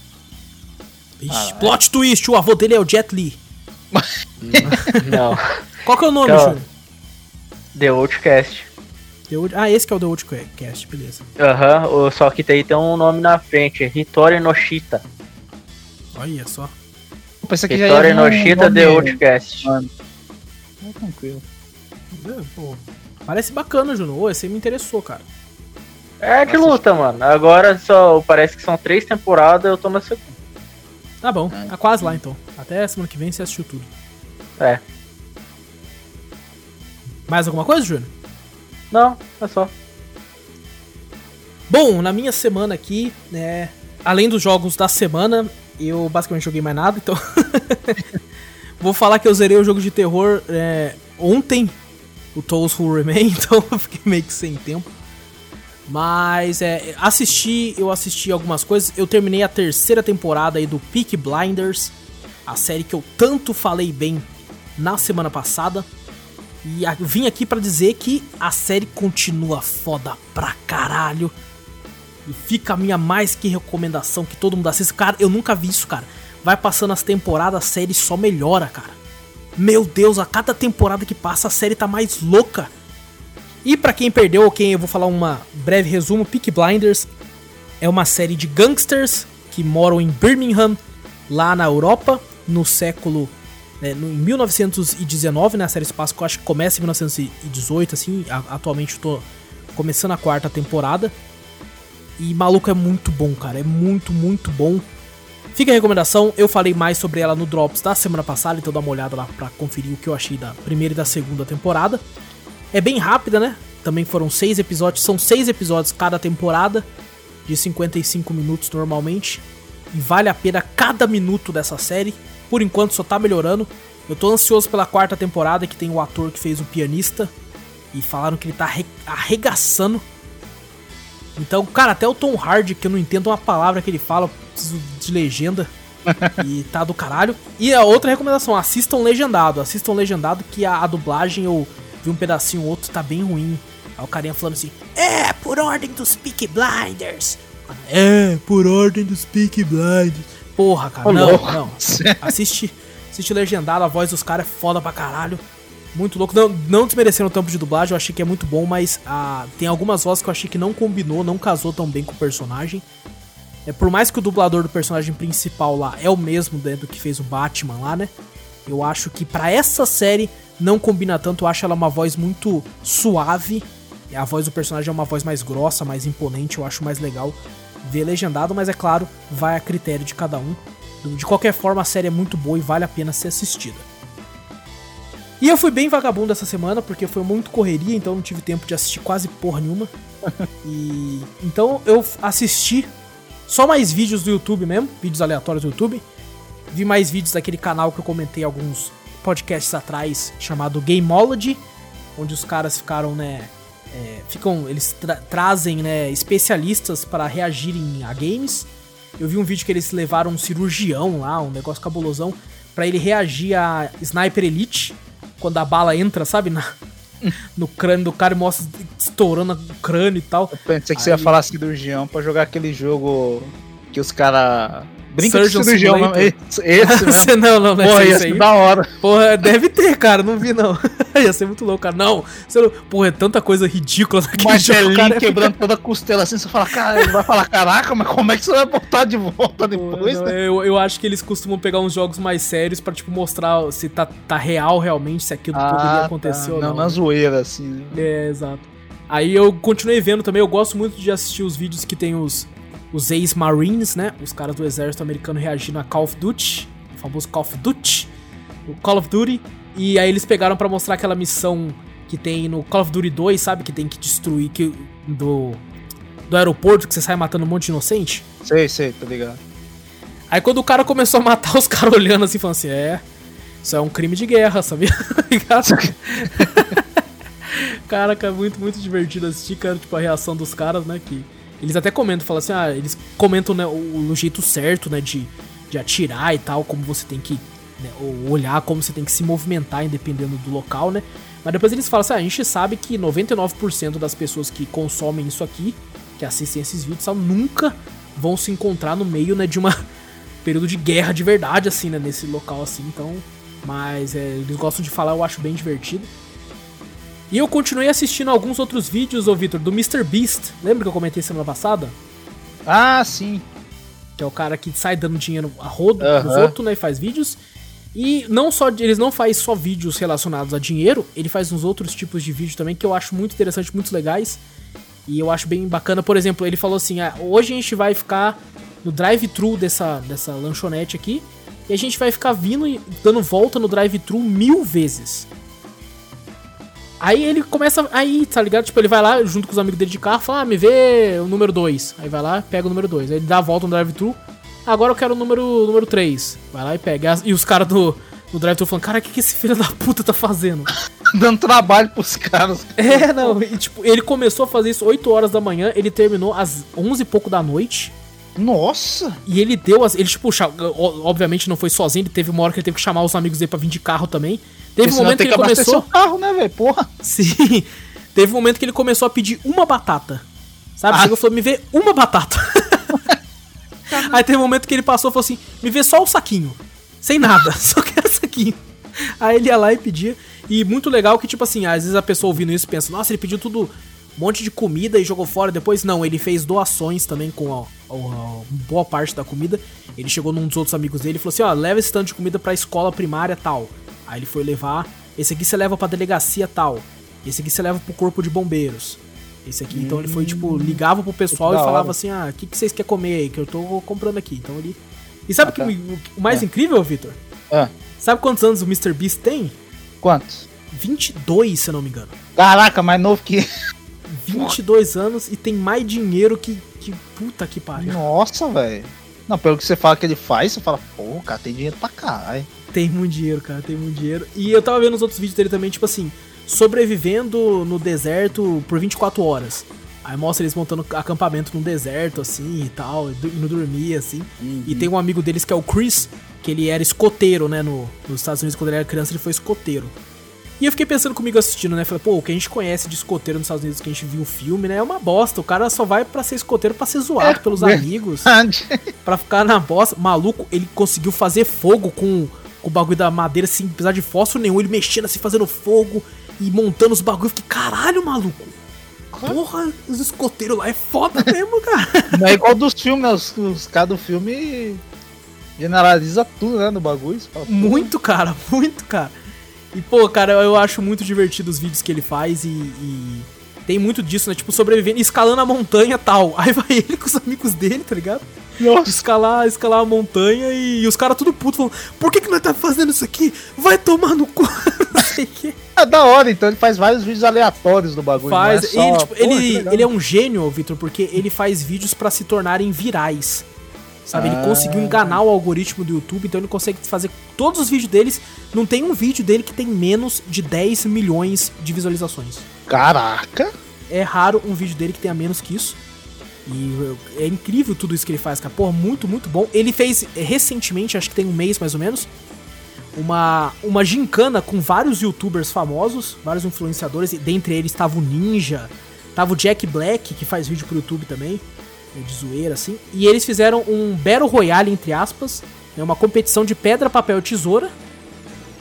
Ixi, Ah, plot twist, o avô dele é o Jet Li. Não. Qual que é o nome, Então, Júnior? The Outcast. The Old- Ah, esse que é o The Outcast, beleza. Aham, o- só que daí tem um nome na frente, Hitori Noshita. Olha só. Eu pensei que Hitori um Noshita nome- The Outcast. Mano. É tranquilo. É, pô, parece bacana. Ô, esse aí me interessou, cara. É de luta, mano. Agora só parece que são três temporadas, eu tô na segunda. Tá bom, É. tá quase lá então. Até semana que vem você assistiu tudo. É. Mais alguma coisa, Júnior? Não, é só. Bom, na minha semana aqui, né, além dos jogos da semana, eu basicamente joguei mais nada, então. Vou falar que eu zerei o jogo de terror é, ontem, o Tools Who Remain, então eu fiquei meio que sem tempo. Mas é, assisti, eu assisti algumas coisas. Eu terminei a terceira temporada aí do Peak Blinders, a série que eu tanto falei bem na semana passada. E a- vim aqui pra dizer que a série continua foda pra caralho. E fica a minha mais que recomendação que todo mundo assista. Cara, eu nunca vi isso, cara. Vai passando as temporadas, a série só melhora, cara. Meu Deus, a cada temporada que passa a série tá mais louca. E pra quem perdeu, ou quem eu vou falar uma breve resumo, Peak Blinders é uma série de gangsters que moram em Birmingham, lá na Europa, no século né, no, em 1919, né, a série Espaço, acho que começa em 1918, assim, a- atualmente eu tô começando a quarta temporada. E maluco é muito bom, cara, é muito, muito bom. Fica a recomendação, eu falei mais sobre ela no Drops da semana passada, então dá uma olhada lá pra conferir o que eu achei da primeira e da segunda temporada. É bem rápida, né? Também foram seis episódios, são seis episódios cada temporada, de 55 minutos normalmente. E vale a pena cada minuto dessa série. Por enquanto só tá melhorando. Eu tô ansioso pela quarta temporada, que tem o ator que fez o pianista. E falaram que ele tá arre- arregaçando. Então, cara, até o Tom Hardy, que eu não entendo uma palavra que ele fala, eu preciso de legenda. e tá do caralho. E a outra recomendação, assistam legendado. Assistam legendado que a, a dublagem eu vi um pedacinho ou outro, tá bem ruim. Aí o carinha falando assim, é, por ordem dos Peak Blinders. É, por ordem dos Peak Blinders. Porra, cara, Ô, não, louco. não. Assiste, assiste legendado, a voz dos caras é foda pra caralho. Muito louco. Não, não desmerecendo o tempo de dublagem, eu achei que é muito bom, mas ah, tem algumas vozes que eu achei que não combinou, não casou tão bem com o personagem. É, por mais que o dublador do personagem principal lá é o mesmo né, do que fez o Batman lá, né? Eu acho que pra essa série não combina tanto, eu acho ela uma voz muito suave. A voz do personagem é uma voz mais grossa, mais imponente, eu acho mais legal ver legendado, mas é claro, vai a critério de cada um. De qualquer forma, a série é muito boa e vale a pena ser assistida. E eu fui bem vagabundo essa semana, porque foi muito correria, então não tive tempo de assistir quase porra nenhuma. E então eu assisti só mais vídeos do YouTube mesmo, vídeos aleatórios do YouTube. Vi mais vídeos daquele canal que eu comentei alguns podcasts atrás, chamado Gameology, onde os caras ficaram, né, é, ficam, eles tra- trazem, né, especialistas para reagirem a games. Eu vi um vídeo que eles levaram um cirurgião lá, um negócio cabulosão, pra ele reagir a Sniper Elite quando a bala entra, sabe, na, no crânio do cara e mostra estourando o crânio e tal. Eu pensei que você ia Aí- falar cirurgião pra jogar aquele jogo que os caras. Brinca Surgeon de cirurgião Simulator. mesmo. Esse, esse mesmo. não, não, não Porra, é ia isso ser da hora. Porra, deve ter, cara, não vi não. Ia ser muito louco, cara. Não, você não... porra, é tanta coisa ridícula naquele jogo, Martelinho cara. quebrando toda a costela assim, você fala, cara, ele vai falar, caraca, mas como é que você vai botar de volta depois, Não, né? eu, eu acho que eles costumam pegar uns jogos mais sérios pra, tipo, mostrar se tá, tá real realmente, se aquilo poderia acontecer tá. ou não. Não, na zoeira, assim. né? É, exato. Aí eu continuei vendo também, eu gosto muito de assistir os vídeos que tem os, os ex-marines, né? Os caras do exército americano reagindo a Call of Duty, o famoso Call of Duty, o Call of Duty. E aí eles pegaram pra mostrar aquela missão que tem no Call of Duty 2, sabe? Que tem que destruir que, do, do aeroporto, que você sai matando um monte de inocente. Sei, sei, tá ligado. Aí quando o cara começou a matar os caras olhando assim, falando assim, é, isso é um crime de guerra, sabia? Ligado? Caraca, é muito, muito divertido assistir, cara, tipo, a reação dos caras, né, que... Eles até comentam, falam assim, ah, eles comentam, né, o, o jeito certo, né, de, de atirar e tal, como você tem que né, olhar, como você tem que se movimentar, dependendo do local, né. Mas depois eles falam assim, ah, a gente sabe que 99% das pessoas que consomem isso aqui, que assistem esses vídeos, tal, nunca vão se encontrar no meio, né, de uma período de guerra de verdade, assim, né, nesse local, assim, então Mas é, eles gostam de falar, eu acho bem divertido. E eu continuei assistindo alguns outros vídeos, ô Vitor, do Mr. Beast. Lembra que eu comentei semana passada? Ah, sim. Que é o cara que sai dando dinheiro a rodo Aham. pros outros, né? E faz vídeos. E não só eles não faz só vídeos relacionados a dinheiro, ele faz uns outros tipos de vídeo também que eu acho muito interessante, muito legais. E eu acho bem bacana, por exemplo, ele falou assim: ah, hoje a gente vai ficar no drive-thru dessa, dessa lanchonete aqui, e a gente vai ficar vindo e dando volta no drive-thru mil vezes. Aí ele começa. Aí, tá ligado? Tipo, ele vai lá junto com os amigos dele de carro, fala, ah, me vê o número 2. Aí vai lá, pega o número 2. Aí ele dá a volta no drive-thru. Agora eu quero o número, número 3. Vai lá e pega. E os caras do, do drive-thru falando, cara, o que, que esse filho da puta tá fazendo? Dando trabalho pros caras. É, não. E, tipo, ele começou a fazer isso 8 horas da manhã, ele terminou às 11 e pouco da noite. Nossa! E ele deu as. Ele, tipo, obviamente não foi sozinho, ele teve uma hora que ele teve que chamar os amigos dele pra vir de carro também. Teve Porque um momento que tem ele começou. o carro, né, velho? Porra. Sim. Teve um momento que ele começou a pedir uma batata. Sabe? Ah. Chegou e falou, me vê uma batata. Aí teve um momento que ele passou e falou assim, me vê só o saquinho. Sem nada, só quero saquinho. Aí ele ia lá e pedia. E muito legal que, tipo assim, às vezes a pessoa ouvindo isso pensa, nossa, ele pediu tudo, um monte de comida e jogou fora depois. Não, ele fez doações também com a, a- a boa parte da comida. Ele chegou num dos outros amigos dele e falou assim, ó, leva esse tanto de comida pra escola primária tal. Aí ele foi levar, esse aqui você leva pra delegacia tal. Esse aqui você leva pro corpo de bombeiros. Esse aqui, então ele foi, tipo, ligava pro pessoal e falava hora. assim, ah, o que, que vocês querem comer aí? Que eu tô comprando aqui. Então ele... E sabe Ah, o que tá. o, o mais É. incrível, Victor? Ah, Sabe quantos anos o Mr. Beast tem? quantos? 22, se eu não me engano. Caraca, mais novo que. 22 anos e tem mais dinheiro que, que puta que pariu. Nossa, velho. Não, pelo que você fala que ele faz, você fala, pô, o cara tem dinheiro pra caralho. Tem muito dinheiro, cara, tem muito dinheiro. E eu tava vendo os outros vídeos dele também, tipo assim, sobrevivendo no deserto por 24 horas. Aí mostra eles montando acampamento no deserto, assim, e tal, e indo dormir, assim. E tem um amigo deles que é o Chris, que ele era escoteiro, né, no, nos Estados Unidos, quando ele era criança, ele foi escoteiro. E eu fiquei pensando comigo assistindo, né, falei, pô, o que a gente conhece de escoteiro nos Estados Unidos, que a gente viu o filme, né, é uma bosta. O cara só vai pra ser escoteiro pra ser zoado É, pelos é. amigos. Verdade. Pra ficar na bosta. Maluco, ele conseguiu fazer fogo com, com o bagulho da madeira, assim, apesar de fósforo nenhum, ele mexendo assim, fazendo fogo e montando os bagulhos. Eu fiquei, caralho, maluco. Porra, os escoteiros lá é foda mesmo, cara. Não é igual dos filmes, né? Os, os caras do filme generaliza tudo, né, no bagulho. Fala, Muito, cara, muito, cara. E, pô, cara, eu acho muito divertido os vídeos que ele faz e. e Tem muito disso, né? Tipo, sobrevivendo, escalando a montanha e tal. Aí vai ele com os amigos dele, tá ligado? Nossa. Escalar, escalar a montanha e, os caras tudo puto falando: Por que, que nós tá fazendo isso aqui? Vai tomar no cu. Não sei o quê. É da hora, então ele faz vários vídeos aleatórios do bagulho. Faz. é ele, só- tipo, Pô, que ele, ele é um gênio, Victor, porque ele faz vídeos pra se tornarem virais. Sabe? Ele Ah. conseguiu enganar o algoritmo do YouTube, então ele consegue fazer todos os vídeos deles. Não tem um vídeo dele que tem menos de 10 milhões de visualizações. Caraca. É raro um vídeo dele que tenha menos que isso. E é incrível tudo isso que ele faz, cara. Pô, muito, muito bom. Ele fez eh, recentemente, acho que tem um mês mais ou menos, uma, uma gincana com vários youtubers famosos, vários influenciadores, e dentre eles tava o Ninja, tava o Jack Black, que faz vídeo pro YouTube também, de zoeira assim. E eles fizeram um Battle Royale, entre aspas, né, uma competição de pedra, papel, tesoura,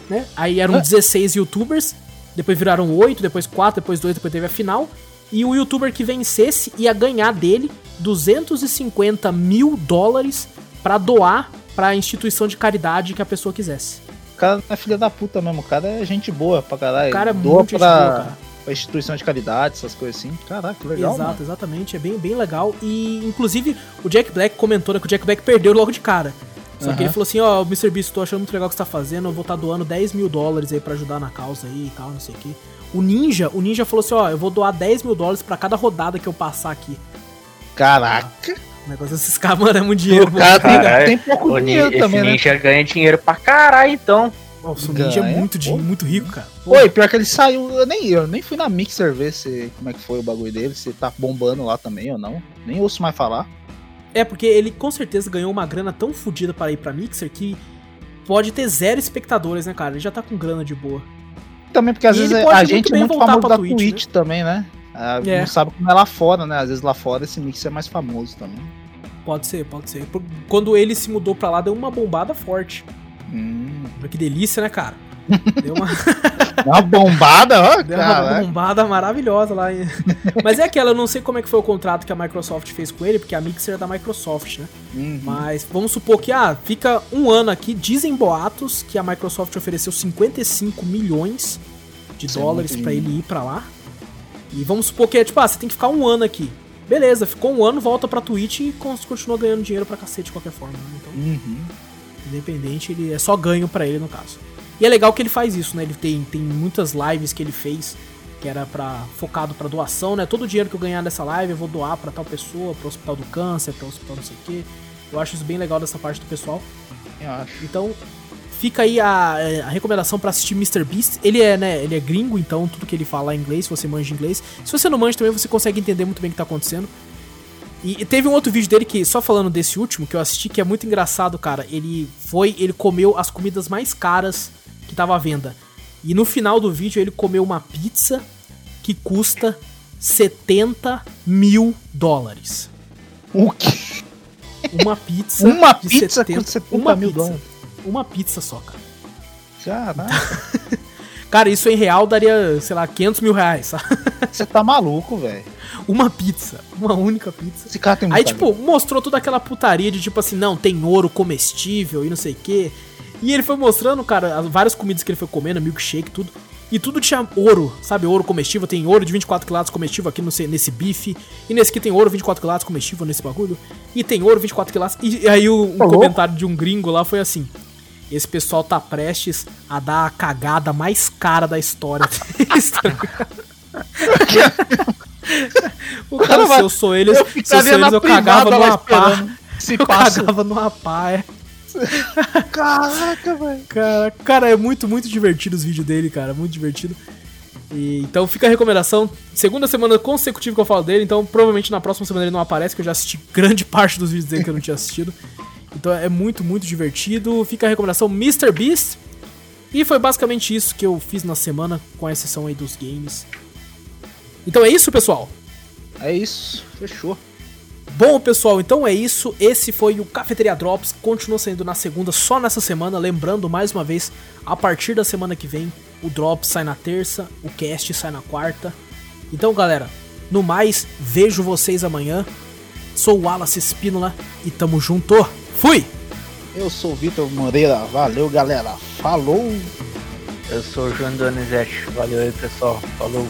né? Aí eram Ah. 16 youtubers, depois viraram 8, depois 4, depois 2, depois teve a final. E o youtuber que vencesse ia ganhar dele 250 mil dólares pra doar pra instituição de caridade que a pessoa quisesse. O cara é filha da puta mesmo. O cara é gente boa pra caralho. O cara é Doa muito gente pra, boa, cara. Pra instituição de caridade, essas coisas assim. Caraca, que legal. Exato, mano. exatamente. É bem, bem legal. E, inclusive, o Jack Black comentou né, que o Jack Black perdeu logo de cara. Só que Aham. ele falou assim, ó, Mr. Beast, tô achando muito legal o que você tá fazendo, eu vou estar doando 10 mil dólares aí pra ajudar na causa aí e tal, não sei o quê. O Ninja, o Ninja falou assim, ó, eu vou doar 10 mil dólares pra cada rodada que eu passar aqui. Caraca. O negócio desses caras, mano, é muito dinheiro. O cara tem, Caralho. tem pouco O dinheiro Ninja, também, né? ninja ganha dinheiro pra caralho, então. Nossa, o Ninja é muito, dinheiro, muito rico, cara. Oi, pior que ele saiu. Eu nem, eu nem fui na Mixer ver se, como é que foi o bagulho dele, se tá bombando lá também ou não. Nem ouço mais falar. É, porque ele com certeza ganhou uma grana tão fodida para ir pra Mixer que pode ter zero espectadores, né, cara? Ele já tá com grana de boa. Também porque às E ele vezes pode a muito gente é bem muito voltar famoso pra da Twitch, Twitch, também, né? Ah, É. Não sabe como é lá fora, né? Às vezes lá fora esse Mixer é mais famoso também. Pode ser, pode ser. Quando ele se mudou pra lá, deu uma bombada forte. Hum. Que delícia, né, cara? Deu uma, Uma bombada, ó, deu uma cara. bombada maravilhosa lá. Mas é aquela, eu não sei como é que foi o contrato que a Microsoft fez com ele, porque a Mixer é da Microsoft, né? Uhum. Mas vamos supor que, ah, fica um ano aqui, dizem boatos que a Microsoft ofereceu 55 milhões de Isso é dólares pra dinheiro. ele ir pra lá. E vamos supor que é tipo, ah, você tem que ficar um ano aqui. Beleza, ficou um ano, volta pra Twitch e con- continua ganhando dinheiro pra cacete de qualquer forma. né? Então, Uhum. Independente, ele é só ganho pra ele no caso. E é legal que ele faz isso, né? Ele tem, tem muitas lives que ele fez que era para focado pra doação, né? Todo o dinheiro que eu ganhar nessa live eu vou doar pra tal pessoa, pro Hospital do Câncer, pro Hospital não sei o quê. Eu acho isso bem legal dessa parte do pessoal. Eu acho. Então, fica aí a, a recomendação pra assistir Mr. Beast. Ele é, né, ele é gringo, então tudo que ele fala é inglês, se você manja inglês. Se você não manja também, você consegue entender muito bem o que tá acontecendo. E, e teve um outro vídeo dele que, só falando desse último, que eu assisti, que é muito engraçado, cara. Ele foi, ele comeu as comidas mais caras que tava à venda. E no final do vídeo ele comeu uma pizza que custa 70 mil dólares. O quê? Uma pizza. Uma de pizza com 70 mil pizza. dólares. Uma pizza só, cara. Caraca, Cara, isso em real daria, sei lá, 500 mil reais, você tá maluco, velho. Uma pizza. Uma única pizza. Esse cara tem Aí, tipo, mostrou toda aquela putaria de tipo assim, não, tem ouro comestível e não sei o quê. E ele foi mostrando, cara, as várias comidas que ele foi comendo, milkshake, tudo. E tudo tinha ouro, sabe? Ouro comestível. Tem ouro de 24 quilates comestível aqui no, nesse bife. E nesse aqui tem ouro 24 quilates comestível nesse bagulho. E tem ouro 24 quilates. E, e aí o, um louco. comentário de um gringo lá foi assim. Esse pessoal tá prestes a dar a cagada mais cara da história. o cara, cara se eu sou eles, eu se eu sou eles, eu cagava numa pá. Se Eu passa. cagava numa pá, é. Caraca, velho. Cara, cara, é muito, muito divertido os vídeos dele, cara. Muito divertido. E, então fica a recomendação. Segunda semana consecutiva que eu falo dele, então provavelmente na próxima semana ele não aparece, que eu já assisti grande parte dos vídeos dele que eu não tinha assistido. Então é muito, muito divertido. Fica a recomendação Mr. Beast. E foi basicamente isso que eu fiz na semana, com a exceção aí dos games. Então é isso, pessoal. É isso, fechou. Bom, pessoal, então é isso. Esse foi o Cafeteria Drops. Continua saindo na segunda, só nessa semana. Lembrando, mais uma vez, a partir da semana que vem, o Drops sai na terça, o Cast sai na quarta. Então, galera, no mais, vejo vocês amanhã. Sou o Wallace Espínola e tamo junto. Fui! Eu sou o Vitor Moreira. Valeu, galera. Falou. Eu sou o João Donizete. Valeu aí, pessoal. Falou.